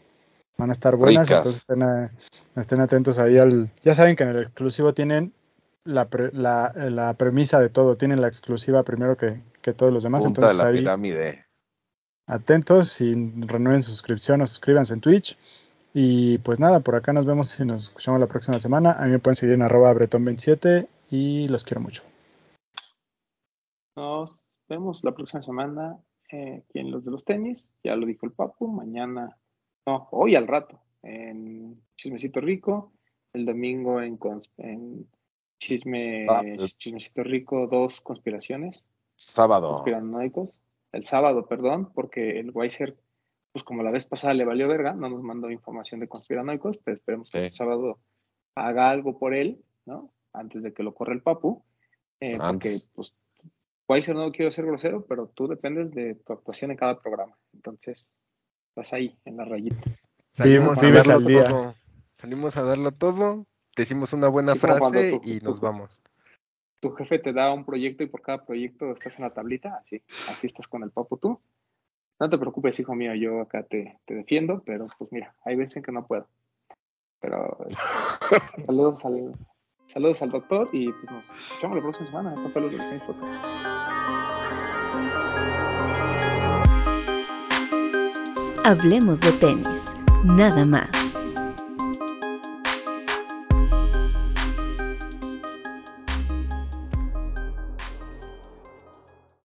van a estar buenas, Ricas. entonces estén, a- estén atentos ahí al... Ya saben que en el exclusivo tienen la, pre- la, la premisa de todo, tienen la exclusiva primero que, que todos los demás, Punta de entonces la ahí pirámide. Atentos y renueven su suscripción o suscríbanse en Twitch. Y pues nada, por acá nos vemos y nos escuchamos la próxima semana. A mí me pueden seguir en arroba bretón27 y los quiero mucho. Nos vemos la próxima semana eh, aquí en los de los tenis. Ya lo dijo el Papu. Mañana, no, hoy al rato, en Chismecito Rico. El domingo en, en Chisme. Chismecito Rico, dos conspiraciones. Sábado. conspiranoicos. El sábado, perdón, porque el Weiser, pues como la vez pasada le valió verga, no nos mandó información de conspiranoicos, pero esperemos que el sábado haga algo por él, ¿no? Antes de que lo corra el Papu. Eh, porque, pues, Weiser no quiero ser grosero, pero tú dependes de tu actuación en cada programa. Entonces, estás ahí, en la rayita. Salimos a darlo al día. todo. Salimos a darlo todo, decimos una buena Sí, frase tú- y tú- nos vamos. Tu jefe te da un proyecto y por cada proyecto estás en la tablita, así, así estás con el Papu tú. No te preocupes, hijo mío, yo acá te, te defiendo, pero pues mira, hay veces en que no puedo. Pero eh, saludos al, saludos al doctor y pues nos escuchamos la próxima semana. Esto fue. Hablemos de tenis, nada más.